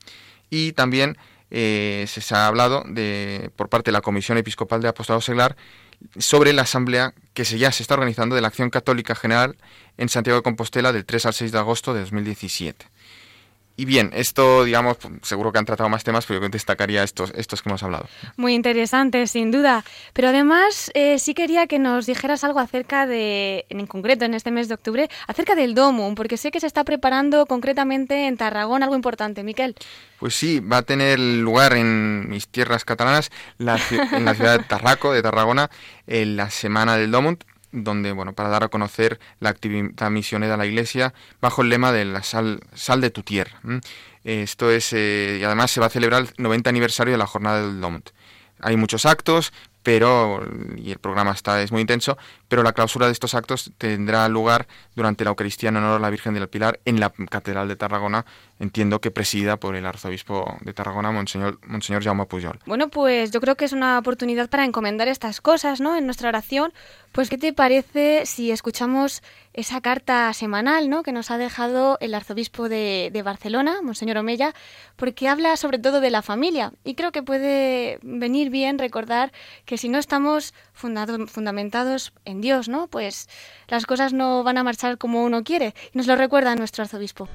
y también eh, se ha hablado de, por parte de la Comisión Episcopal de Apostolado Seglar sobre la asamblea que se, ya se está organizando de la Acción Católica General en Santiago de Compostela del 3 al 6 de agosto de 2017. Y bien, esto, digamos, seguro que han tratado más temas, pero yo destacaría estos, estos que hemos hablado. Muy interesante, sin duda. Pero además, eh, sí quería que nos dijeras algo acerca de, en concreto en este mes de octubre, acerca del DOMUM, porque sé que se está preparando concretamente en Tarragona algo importante. Miquel. Pues sí, va a tener lugar en mis tierras catalanas, en la ciudad de Tarraco, de Tarragona, en la Semana del DOMUM, donde, bueno, para dar a conocer la actividad misionera de la Iglesia bajo el lema de la sal, sal de tu tierra. Esto es, eh, y además se va a celebrar el 90 aniversario de la jornada del DOMT. Hay muchos actos, pero y el programa está es muy intenso, pero la clausura de estos actos tendrá lugar durante la Eucaristía en honor a la Virgen del Pilar en la Catedral de Tarragona entiendo que presidida por el arzobispo de Tarragona, Monseñor, Monseñor Jaume Pujol. Bueno, pues yo creo que es una oportunidad para encomendar estas cosas, ¿no? En nuestra oración. Pues, ¿qué te parece si escuchamos esa carta semanal, ¿no? Que nos ha dejado el arzobispo de, de Barcelona, Monseñor Omeya, porque habla sobre todo de la familia. Y creo que puede venir bien recordar si no estamos fundamentados en Dios, ¿no? Pues las cosas no van a marchar como uno quiere. Nos lo recuerda nuestro arzobispo.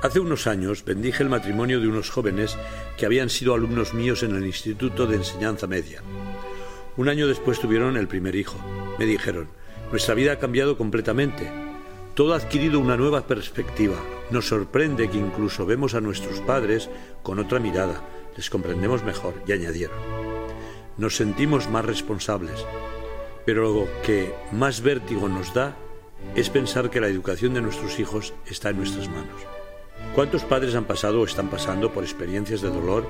Hace unos años bendije el matrimonio de unos jóvenes que habían sido alumnos míos en el Instituto de Enseñanza Media. Un año después tuvieron el primer hijo. Me dijeron, nuestra vida ha cambiado completamente. Todo ha adquirido una nueva perspectiva. Nos sorprende que incluso vemos a nuestros padres con otra mirada, les comprendemos mejor y añadieron. Nos sentimos más responsables, pero lo que más vértigo nos da es pensar que la educación de nuestros hijos está en nuestras manos. ¿Cuántos padres han pasado o están pasando por experiencias de dolor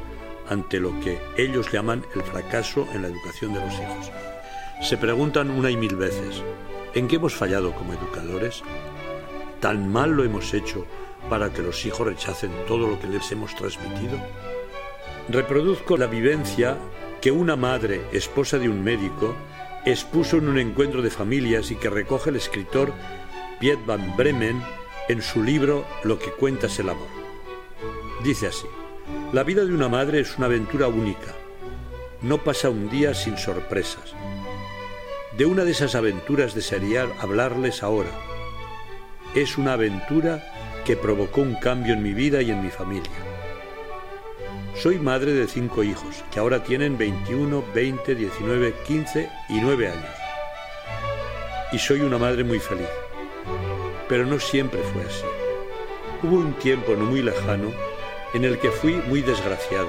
ante lo que ellos llaman el fracaso en la educación de los hijos? Se preguntan una y mil veces, ¿en qué hemos fallado como educadores? ¿Tan mal lo hemos hecho para que los hijos rechacen todo lo que les hemos transmitido? Reproduzco la vivencia que una madre, esposa de un médico, expuso en un encuentro de familias y que recoge el escritor Piet van Bremen en su libro Lo que cuenta es el amor. Dice así, la vida de una madre es una aventura única. No pasa un día sin sorpresas. De una de esas aventuras desearía hablarles ahora. Es una aventura que provocó un cambio en mi vida y en mi familia. Soy madre de cinco hijos, que ahora tienen 21, 20, 19, 15 y 9 años. Y soy una madre muy feliz pero no siempre fue así. Hubo un tiempo no muy lejano en el que fui muy desgraciada.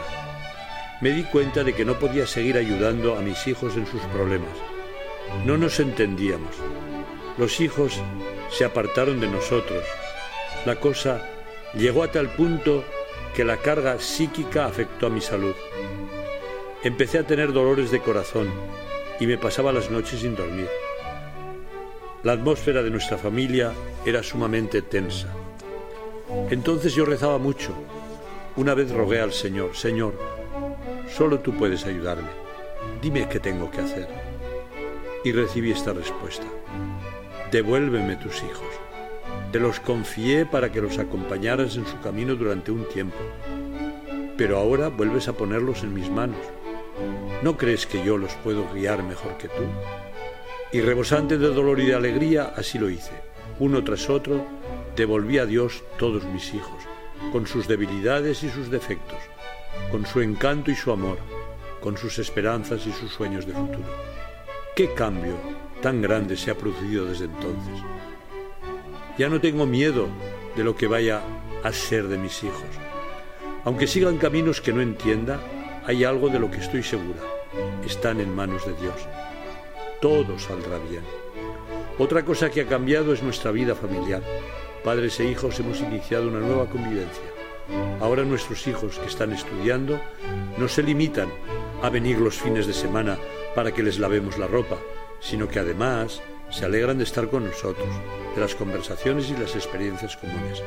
Me di cuenta de que no podía seguir ayudando a mis hijos en sus problemas. No nos entendíamos. Los hijos se apartaron de nosotros. La cosa llegó a tal punto que la carga psíquica afectó a mi salud. Empecé a tener dolores de corazón y me pasaba las noches sin dormir. La atmósfera de nuestra familia era sumamente tensa. Entonces yo rezaba mucho. Una vez rogué al Señor, Señor, solo tú puedes ayudarme. Dime qué tengo que hacer. Y recibí esta respuesta. Devuélveme tus hijos. Te los confié para que los acompañaras en su camino durante un tiempo. Pero ahora vuelves a ponerlos en mis manos. ¿No crees que yo los puedo guiar mejor que tú? Y rebosante de dolor y de alegría, así lo hice. Uno tras otro, devolví a Dios todos mis hijos, con sus debilidades y sus defectos, con su encanto y su amor, con sus esperanzas y sus sueños de futuro. ¿Qué cambio tan grande se ha producido desde entonces? Ya no tengo miedo de lo que vaya a ser de mis hijos. Aunque sigan caminos que no entienda, hay algo de lo que estoy segura. Están en manos de Dios. Todo saldrá bien. Otra cosa que ha cambiado es nuestra vida familiar. Padres e hijos hemos iniciado una nueva convivencia. Ahora nuestros hijos que están estudiando no se limitan a venir los fines de semana para que les lavemos la ropa, sino que además se alegran de estar con nosotros, de las conversaciones y las experiencias comunes.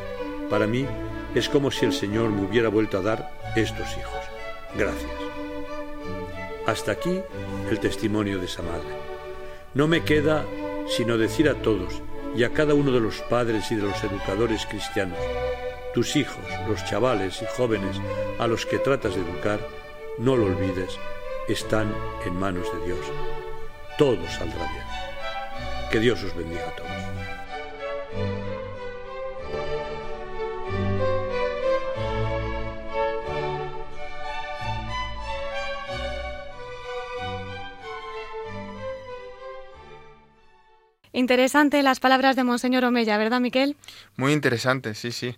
Para mí es como si el Señor me hubiera vuelto a dar estos hijos. Gracias. Hasta aquí el testimonio de esa madre. No me queda sino decir a todos y a cada uno de los padres y de los educadores cristianos, tus hijos, los chavales y jóvenes a los que tratas de educar, no lo olvides, están en manos de Dios. Todo saldrá bien. Que Dios os bendiga a todos. Interesante las palabras de Monseñor Omella, ¿verdad, Miquel? Muy interesante, sí, sí.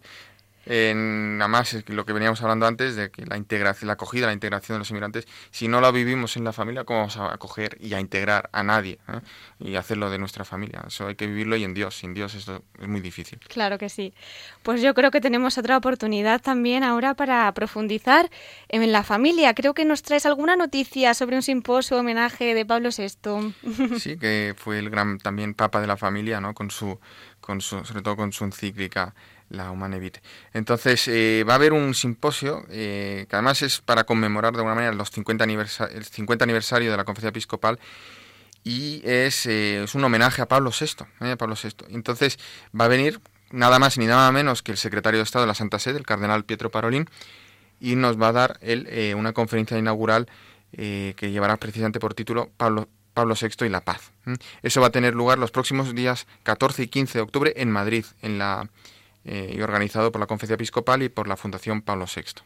En, además, lo que veníamos hablando antes de que la integración, la acogida, la integración de los inmigrantes, si no la vivimos en la familia, ¿cómo vamos a acoger y a integrar a nadie eh? y hacerlo de nuestra familia? Eso hay que vivirlo y en Dios. Sin Dios esto es muy difícil. Claro que sí. Pues yo creo que tenemos otra oportunidad también ahora para profundizar en la familia. Creo que nos traes alguna noticia sobre un simposio homenaje de Pablo VI. Sí, que fue el gran también papa de la familia, ¿no? Con su, con su, sobre todo con su encíclica la Humanevit. Entonces, eh, va a haber un simposio eh, que además es para conmemorar de alguna manera los 50 el 50 aniversario de la Conferencia Episcopal y es, eh, es un homenaje a Pablo VI. Pablo VI. Entonces, va a venir nada más ni nada menos que el secretario de Estado de la Santa Sede, el cardenal Pietro Parolín, y nos va a dar él una conferencia inaugural que llevará precisamente por título Pablo, Pablo VI y la paz. Eso va a tener lugar los próximos días 14 y 15 de octubre en Madrid, en la eh, y organizado por la Conferencia Episcopal y por la Fundación Pablo VI.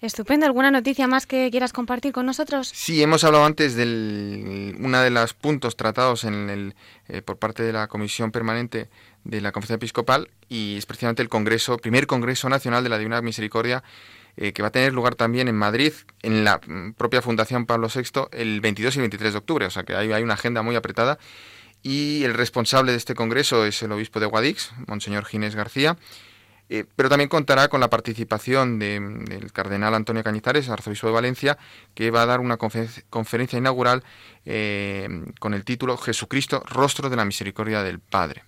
Estupendo. ¿Alguna noticia más que quieras compartir con nosotros? Sí, hemos hablado antes de uno de los puntos tratados en el, eh, por parte de la Comisión Permanente de la Conferencia Episcopal y es precisamente el Congreso, primer Congreso Nacional de la Divina Misericordia eh, que va a tener lugar también en Madrid, en la mm, propia Fundación Pablo VI, el 22 y 23 de octubre. O sea que hay, hay una agenda muy apretada y el responsable de este congreso es el obispo de Guadix, Monseñor Ginés García, eh, pero también contará con la participación del cardenal Antonio Cañizares, arzobispo de Valencia, que va a dar una conferencia inaugural eh, con el título Jesucristo, rostro de la misericordia del Padre.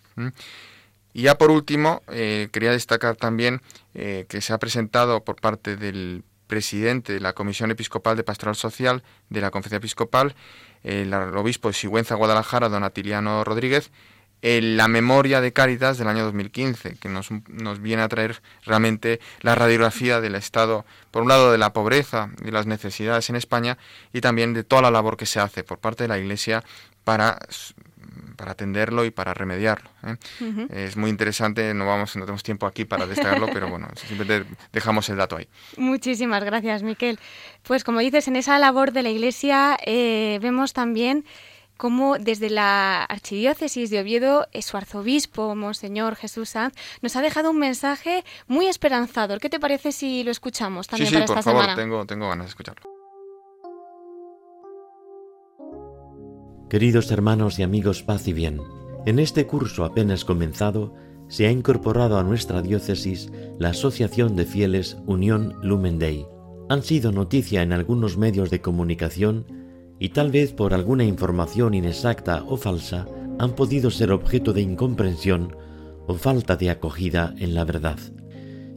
Y ya por último, eh, quería destacar también que se ha presentado por parte del presidente de la Comisión Episcopal de Pastoral Social de la Conferencia Episcopal el obispo de Sigüenza, Guadalajara, don Atiliano Rodríguez, en la memoria de Cáritas del año 2015, que nos, nos, viene a traer realmente la radiografía del estado, por un lado, de la pobreza y las necesidades en España, y también de toda la labor que se hace por parte de la Iglesia para para atenderlo y para remediarlo. ¿eh? Es muy interesante, no vamos, no tenemos tiempo aquí para destacarlo, pero bueno, simplemente dejamos el dato ahí. Muchísimas gracias, Miquel. Pues como dices, en esa labor de la Iglesia eh, vemos también cómo desde la Archidiócesis de Oviedo, eh, su arzobispo, Monseñor Jesús Sanz, nos ha dejado un mensaje muy esperanzador. ¿Qué te parece si lo escuchamos también sí, sí, por favor, Tengo, tengo ganas de escucharlo. Queridos hermanos y amigos, paz y bien. En este curso apenas comenzado, se ha incorporado a nuestra diócesis la Asociación de Fieles Unión Lumen Dei. Han sido noticia en algunos medios de comunicación y tal vez por alguna información inexacta o falsa han podido ser objeto de incomprensión o falta de acogida en la verdad.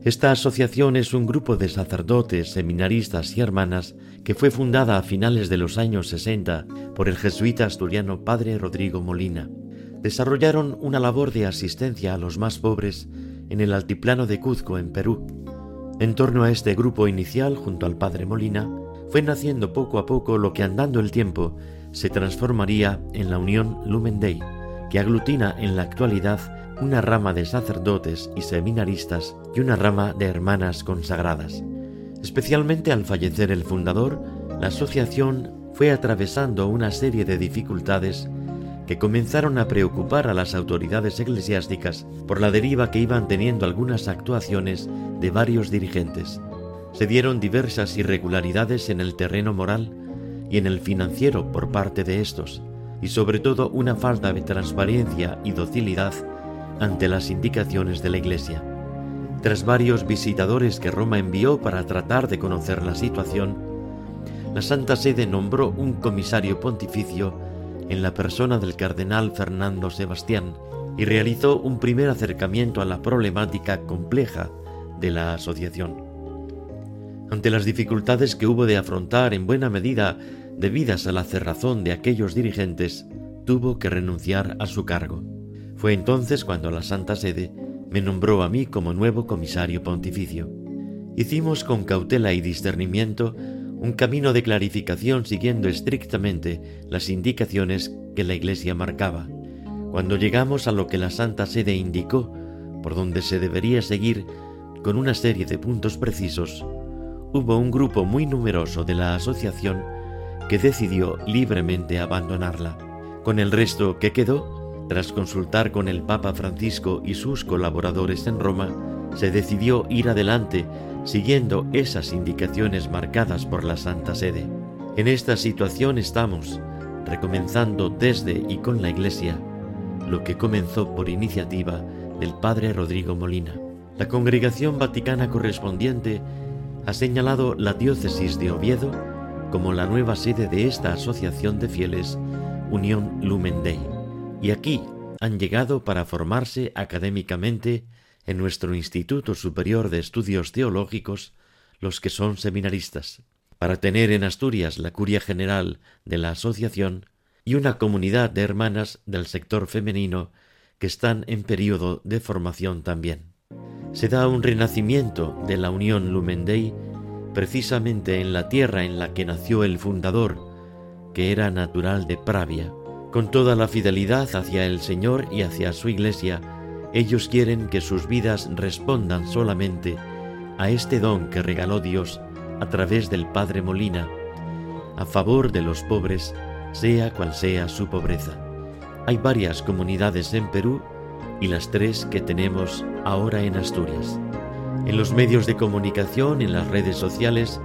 Esta asociación es un grupo de sacerdotes, seminaristas y hermanas que fue fundada a finales de los años 60 por el jesuita asturiano Padre Rodrigo Molina. Desarrollaron una labor de asistencia a los más pobres en el altiplano de Cuzco, en Perú. En torno a este grupo inicial, junto al Padre Molina, fue naciendo poco a poco lo que andando el tiempo se transformaría en la Unión Lumen Dei, que aglutina en la actualidad una rama de sacerdotes y seminaristas y una rama de hermanas consagradas. Especialmente al fallecer el fundador, la asociación fue atravesando una serie de dificultades que comenzaron a preocupar a las autoridades eclesiásticas por la deriva que iban teniendo algunas actuaciones de varios dirigentes. Se dieron diversas irregularidades en el terreno moral y en el financiero por parte de estos, y sobre todo una falta de transparencia y docilidad ante las indicaciones de la Iglesia. Tras varios visitadores que Roma envió para tratar de conocer la situación, la Santa Sede nombró un comisario pontificio en la persona del cardenal Fernando Sebastián y realizó un primer acercamiento a la problemática compleja de la asociación. Ante las dificultades que hubo de afrontar en buena medida debidas a la cerrazón de aquellos dirigentes, tuvo que renunciar a su cargo. Fue entonces cuando la Santa Sede me nombró a mí como nuevo comisario pontificio. Hicimos con cautela y discernimiento un camino de clarificación siguiendo estrictamente las indicaciones que la Iglesia marcaba. Cuando llegamos a lo que la Santa Sede indicó, por donde se debería seguir con una serie de puntos precisos, hubo un grupo muy numeroso de la asociación que decidió libremente abandonarla. Con el resto que quedó, tras consultar con el Papa Francisco y sus colaboradores en Roma, se decidió ir adelante siguiendo esas indicaciones marcadas por la Santa Sede. En esta situación estamos, recomenzando desde y con la Iglesia lo que comenzó por iniciativa del Padre Rodrigo Molina. La congregación vaticana correspondiente ha señalado la diócesis de Oviedo como la nueva sede de esta asociación de fieles Unión Lumen y aquí han llegado para formarse académicamente en nuestro Instituto Superior de Estudios Teológicos los que son seminaristas, para tener en Asturias la curia general de la asociación y una comunidad de hermanas del sector femenino que están en periodo de formación también. Se da un renacimiento de la Unión Lumen Dei precisamente en la tierra en la que nació el fundador, que era natural de Pravia, con toda la fidelidad hacia el Señor y hacia su Iglesia, ellos quieren que sus vidas respondan solamente a este don que regaló Dios a través del Padre Molina, a favor de los pobres, sea cual sea su pobreza. Hay varias comunidades en Perú y las tres que tenemos ahora en Asturias. En los medios de comunicación, en las redes sociales,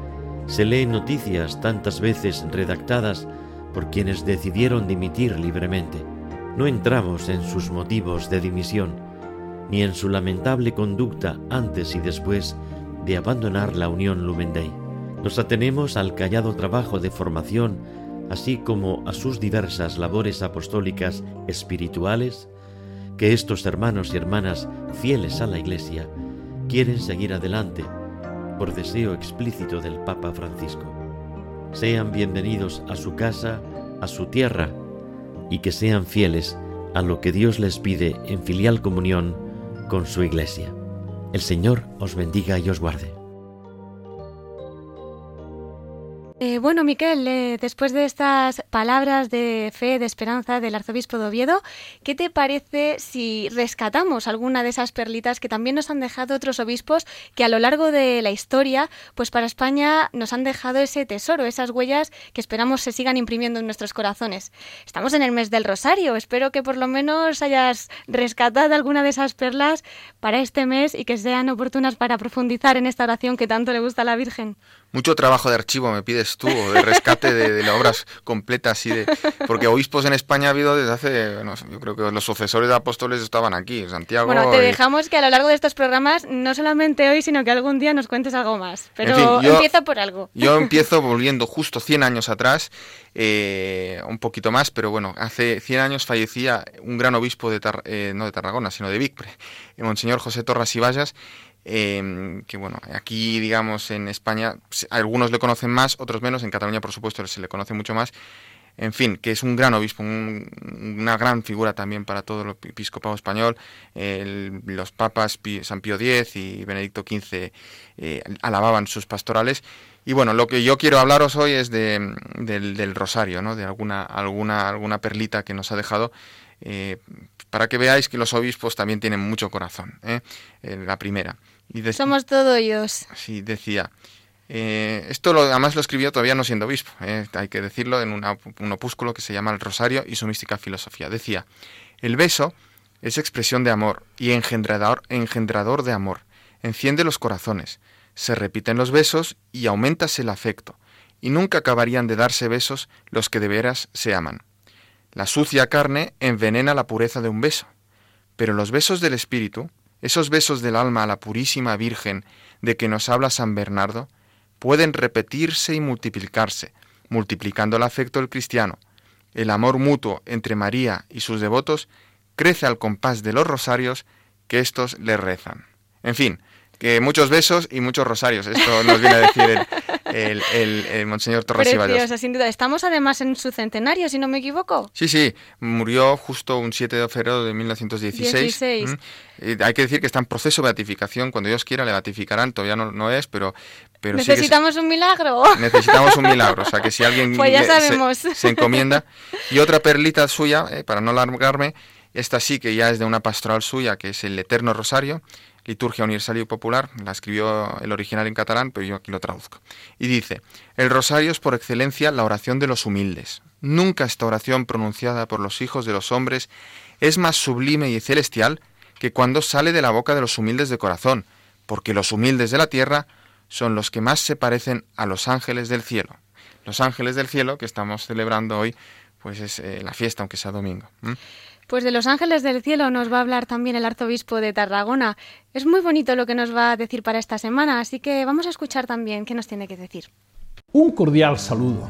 se leen noticias tantas veces redactadas por quienes decidieron dimitir libremente. No entramos en sus motivos de dimisión, ni en su lamentable conducta antes y después de abandonar la Unión Lumen Dei. Nos atenemos al callado trabajo de formación, así como a sus diversas labores apostólicas espirituales, que estos hermanos y hermanas fieles a la Iglesia quieren seguir adelante por deseo explícito del Papa Francisco sean bienvenidos a su casa, a su tierra, y que sean fieles a lo que Dios les pide en filial comunión con su iglesia. El Señor os bendiga y os guarde. Eh, bueno, Miquel, eh, después de estas palabras de fe, de esperanza del arzobispo de Oviedo, ¿qué te parece si rescatamos alguna de esas perlitas que también nos han dejado otros obispos que a lo largo de la historia, pues para España nos han dejado ese tesoro, esas huellas que esperamos se sigan imprimiendo en nuestros corazones? Estamos en el mes del Rosario, espero que por lo menos hayas rescatado alguna de esas perlas para este mes y que sean oportunas para profundizar en esta oración que tanto le gusta a la Virgen. Mucho trabajo de archivo me pides tú, o de rescate de, de obras completas, y de, porque obispos en España ha habido desde hace, no sé, yo creo que los sucesores de apóstoles estaban aquí, Santiago. Bueno, te y- dejamos que a lo largo de estos programas, no solamente hoy, sino que algún día nos cuentes algo más. Pero fin, yo- empieza por algo. Yo empiezo volviendo justo 100 años atrás, eh, un poquito más, pero bueno, hace 100 años fallecía un gran obispo de, Tar- eh, no de Tarragona, sino de Vicpre, el Monseñor José Torras y Vallas, eh, que bueno, aquí digamos en España se- algunos le conocen más, otros menos, en Cataluña por supuesto se le conoce mucho más, en fin, que es un gran obispo, un- una gran figura también para todo el episcopado español. Los papas San Pío X y Benedicto XV eh, alababan sus pastorales. Y bueno, lo que yo quiero hablaros hoy es de, del, del rosario, ¿no? de alguna, alguna, alguna perlita que nos ha dejado, eh, para que veáis que los obispos también tienen mucho corazón. ¿eh? Eh, la primera. Y de- Somos todo oídos. Sí, decía. eh, esto lo, además lo escribió todavía no siendo obispo, eh, hay que decirlo, en una- un opúsculo que se llama El Rosario y su mística filosofía. Decía, el beso es expresión de amor y engendrador, engendrador de amor. Enciende los corazones, se repiten los besos y aumentase el afecto, y nunca acabarían de darse besos los que de veras se aman. La sucia carne envenena la pureza de un beso, pero los besos del espíritu, esos besos del alma a la purísima Virgen de que nos habla San Bernardo, pueden repetirse y multiplicarse, multiplicando el afecto del cristiano. El amor mutuo entre María y sus devotos crece al compás de los rosarios que éstos le rezan. En fin, que muchos besos y muchos rosarios. Esto nos viene a decir el, el- el- el Monseñor Torres. Preciosa, sin duda. Estamos además en su centenario, si no me equivoco. Sí, sí, murió justo un 7 de febrero de 1916. 16. Mm. Hay que decir que está en proceso de beatificación. Cuando Dios quiera le beatificarán. Todavía no, no es, pero, pero sí que se- Necesitamos un milagro. necesitamos un milagro. O sea, que si alguien Pues ya se- encomienda. Y otra perlita suya, eh, para no largarme, esta sí que ya es de una pastoral suya, que es el Eterno Rosario, Liturgia Universal y Popular. La escribió el original en catalán, pero yo aquí lo traduzco. Y dice, el rosario es por excelencia la oración de los humildes. Nunca esta oración pronunciada por los hijos de los hombres es más sublime y celestial que cuando sale de la boca de los humildes de corazón, porque los humildes de la tierra son los que más se parecen a los ángeles del cielo. Los ángeles del cielo que estamos celebrando hoy, pues es eh, la fiesta, aunque sea domingo. Pues de los ángeles del cielo nos va a hablar también el arzobispo de Tarragona. Es muy bonito lo que nos va a decir para esta semana, así que vamos a escuchar también qué nos tiene que decir. Un cordial saludo.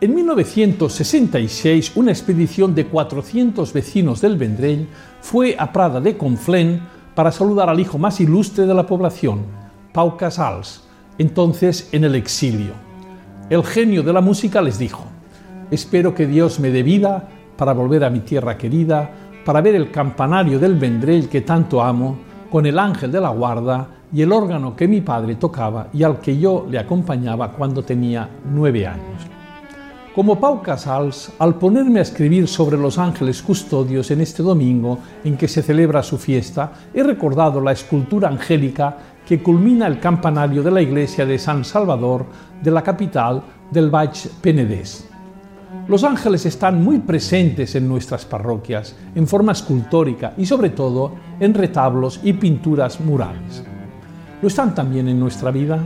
En 1966, una expedición de 400 vecinos del Vendrell fue a Prada de Conflent para saludar al hijo más ilustre de la población, Pau Casals, entonces en el exilio. El genio de la música les dijo, espero que Dios me dé vida para volver a mi tierra querida, para ver el campanario del Vendrell que tanto amo, con el ángel de la guarda y el órgano que mi padre tocaba y al que yo le acompañaba cuando tenía nueve años. Como Pau Casals, al ponerme a escribir sobre los ángeles custodios en este domingo en que se celebra su fiesta, he recordado la escultura angélica que culmina el campanario de la iglesia de San Salvador de la capital del Baix Penedès. Los ángeles están muy presentes en nuestras parroquias, en forma escultórica y sobre todo en retablos y pinturas murales. ¿Lo están también en nuestra vida?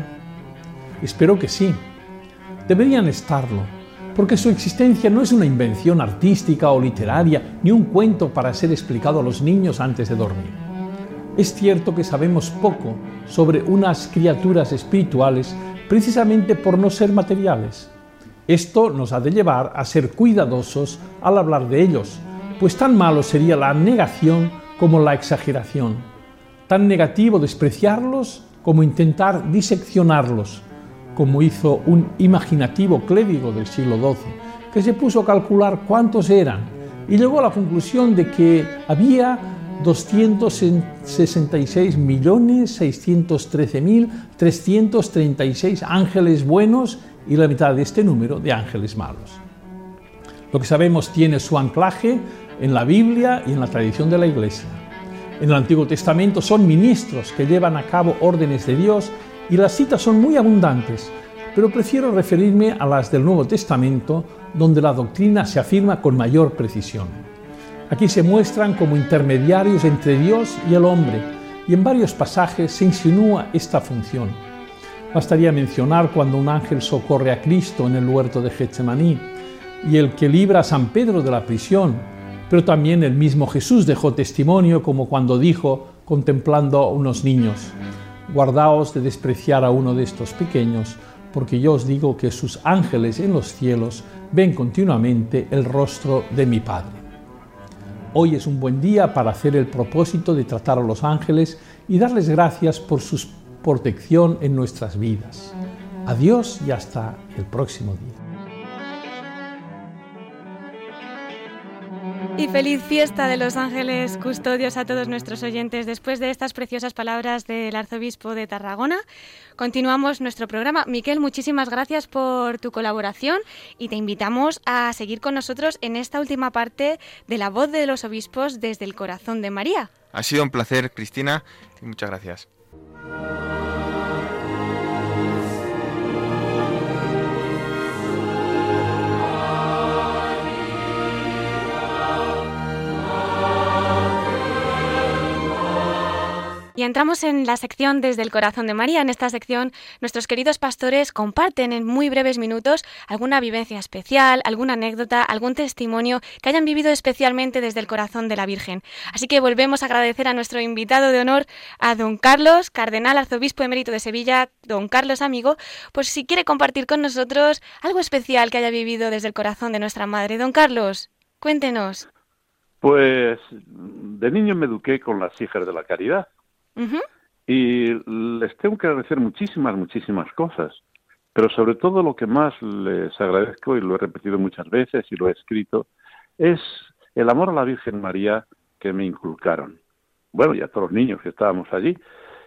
Espero que sí. Deberían estarlo, porque su existencia no es una invención artística o literaria, ni un cuento para ser explicado a los niños antes de dormir. Es cierto que sabemos poco sobre unas criaturas espirituales precisamente por no ser materiales. Esto nos ha de llevar a ser cuidadosos al hablar de ellos, pues tan malo sería la negación como la exageración, tan negativo despreciarlos como intentar diseccionarlos, como hizo un imaginativo clérigo del siglo XII, que se puso a calcular cuántos eran y llegó a la conclusión de que había 266.613.336 ángeles buenos y la mitad de este número de ángeles malos. Lo que sabemos tiene su anclaje en la Biblia y en la tradición de la Iglesia. En el Antiguo Testamento son ministros que llevan a cabo órdenes de Dios y las citas son muy abundantes, pero prefiero referirme a las del Nuevo Testamento, donde la doctrina se afirma con mayor precisión. Aquí se muestran como intermediarios entre Dios y el hombre, y en varios pasajes se insinúa esta función. Bastaría mencionar cuando un ángel socorre a Cristo en el huerto de Getsemaní y el que libra a San Pedro de la prisión, pero también el mismo Jesús dejó testimonio como cuando dijo, contemplando a unos niños, guardaos de despreciar a uno de estos pequeños, porque yo os digo que sus ángeles en los cielos ven continuamente el rostro de mi Padre. Hoy es un buen día para hacer el propósito de tratar a los ángeles y darles gracias por su protección en nuestras vidas. Adiós y hasta el próximo día. Y feliz fiesta de los ángeles custodios a todos nuestros oyentes. Después de estas preciosas palabras del arzobispo de Tarragona, continuamos nuestro programa. Miquel, muchísimas gracias por tu colaboración y te invitamos a seguir con nosotros en esta última parte de la voz de los obispos desde el corazón de María. Ha sido un placer, Cristina, y muchas gracias. Bye. Y entramos en la sección desde el corazón de María. En esta sección, nuestros queridos pastores comparten en muy breves minutos alguna vivencia especial, alguna anécdota, algún testimonio que hayan vivido especialmente desde el corazón de la Virgen. Así que volvemos a agradecer a nuestro invitado de honor, a don Carlos, cardenal arzobispo emérito de Sevilla, don Carlos amigo, pues si quiere compartir con nosotros algo especial que haya vivido desde el corazón de nuestra madre. Don Carlos, cuéntenos. Pues de niño me eduqué con las hijas de la caridad y les tengo que agradecer muchísimas, muchísimas cosas. Pero sobre todo lo que más les agradezco, y lo he repetido muchas veces y lo he escrito, es el amor a la Virgen María que me inculcaron. Bueno, y a todos los niños que estábamos allí.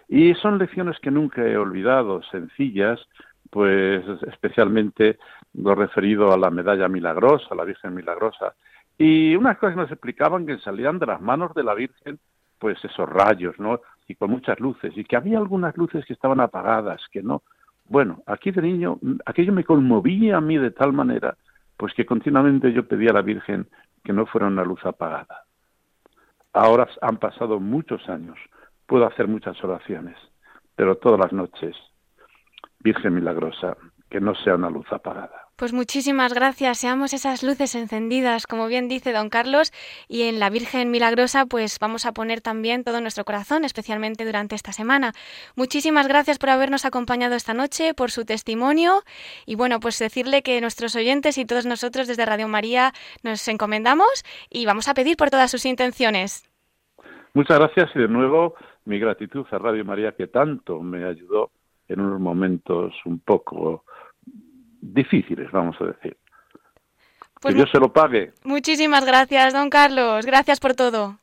Y son lecciones que nunca he olvidado, sencillas, pues especialmente lo referido a la medalla milagrosa, a la Virgen milagrosa. Y unas cosas nos explicaban que salían de las manos de la Virgen, pues esos rayos, ¿no? Y con muchas luces, y que había algunas luces que estaban apagadas, que no. Bueno, aquí de niño, aquello me conmovía a mí de tal manera, pues que continuamente yo pedía a la Virgen que no fuera una luz apagada. Ahora han pasado muchos años, puedo hacer muchas oraciones, pero todas las noches, Virgen milagrosa, que no sea una luz apagada. Pues muchísimas gracias. Seamos esas luces encendidas, como bien dice don Carlos, y en la Virgen Milagrosa, pues vamos a poner también todo nuestro corazón, especialmente durante esta semana. Muchísimas gracias por habernos acompañado esta noche, por su testimonio, y bueno, pues decirle que nuestros oyentes y todos nosotros desde Radio María nos encomendamos y vamos a pedir por todas sus intenciones. Muchas gracias y de nuevo mi gratitud a Radio María que tanto me ayudó en unos momentos un poco difíciles, vamos a decir. Pues que Dios se lo pague. Muchísimas gracias, don Carlos. Gracias por todo.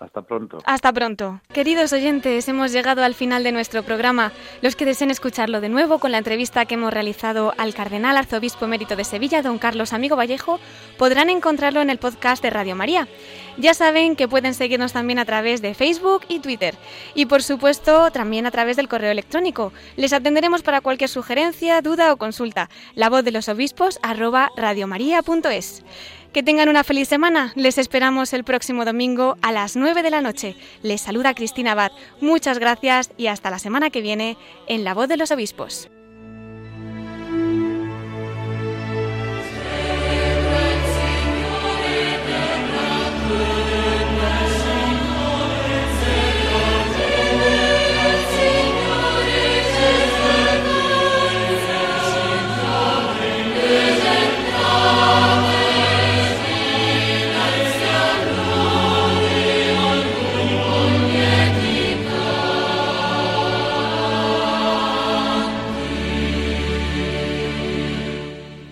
Hasta pronto. Hasta pronto. Queridos oyentes, hemos llegado al final de nuestro programa. Los que deseen escucharlo de nuevo con la entrevista que hemos realizado al cardenal arzobispo emérito de Sevilla, don Carlos Amigo Vallejo, podrán encontrarlo en el podcast de Radio María. Ya saben que pueden seguirnos también a través de Facebook y Twitter. Y por supuesto, también a través del correo electrónico. Les atenderemos para cualquier sugerencia, duda o consulta. La voz de los obispos arroba radiomaria.es. Que tengan una feliz semana. Les esperamos el próximo domingo a las 9 de la noche. Les saluda Cristina Abad. Muchas gracias y hasta la semana que viene en La Voz de los Obispos.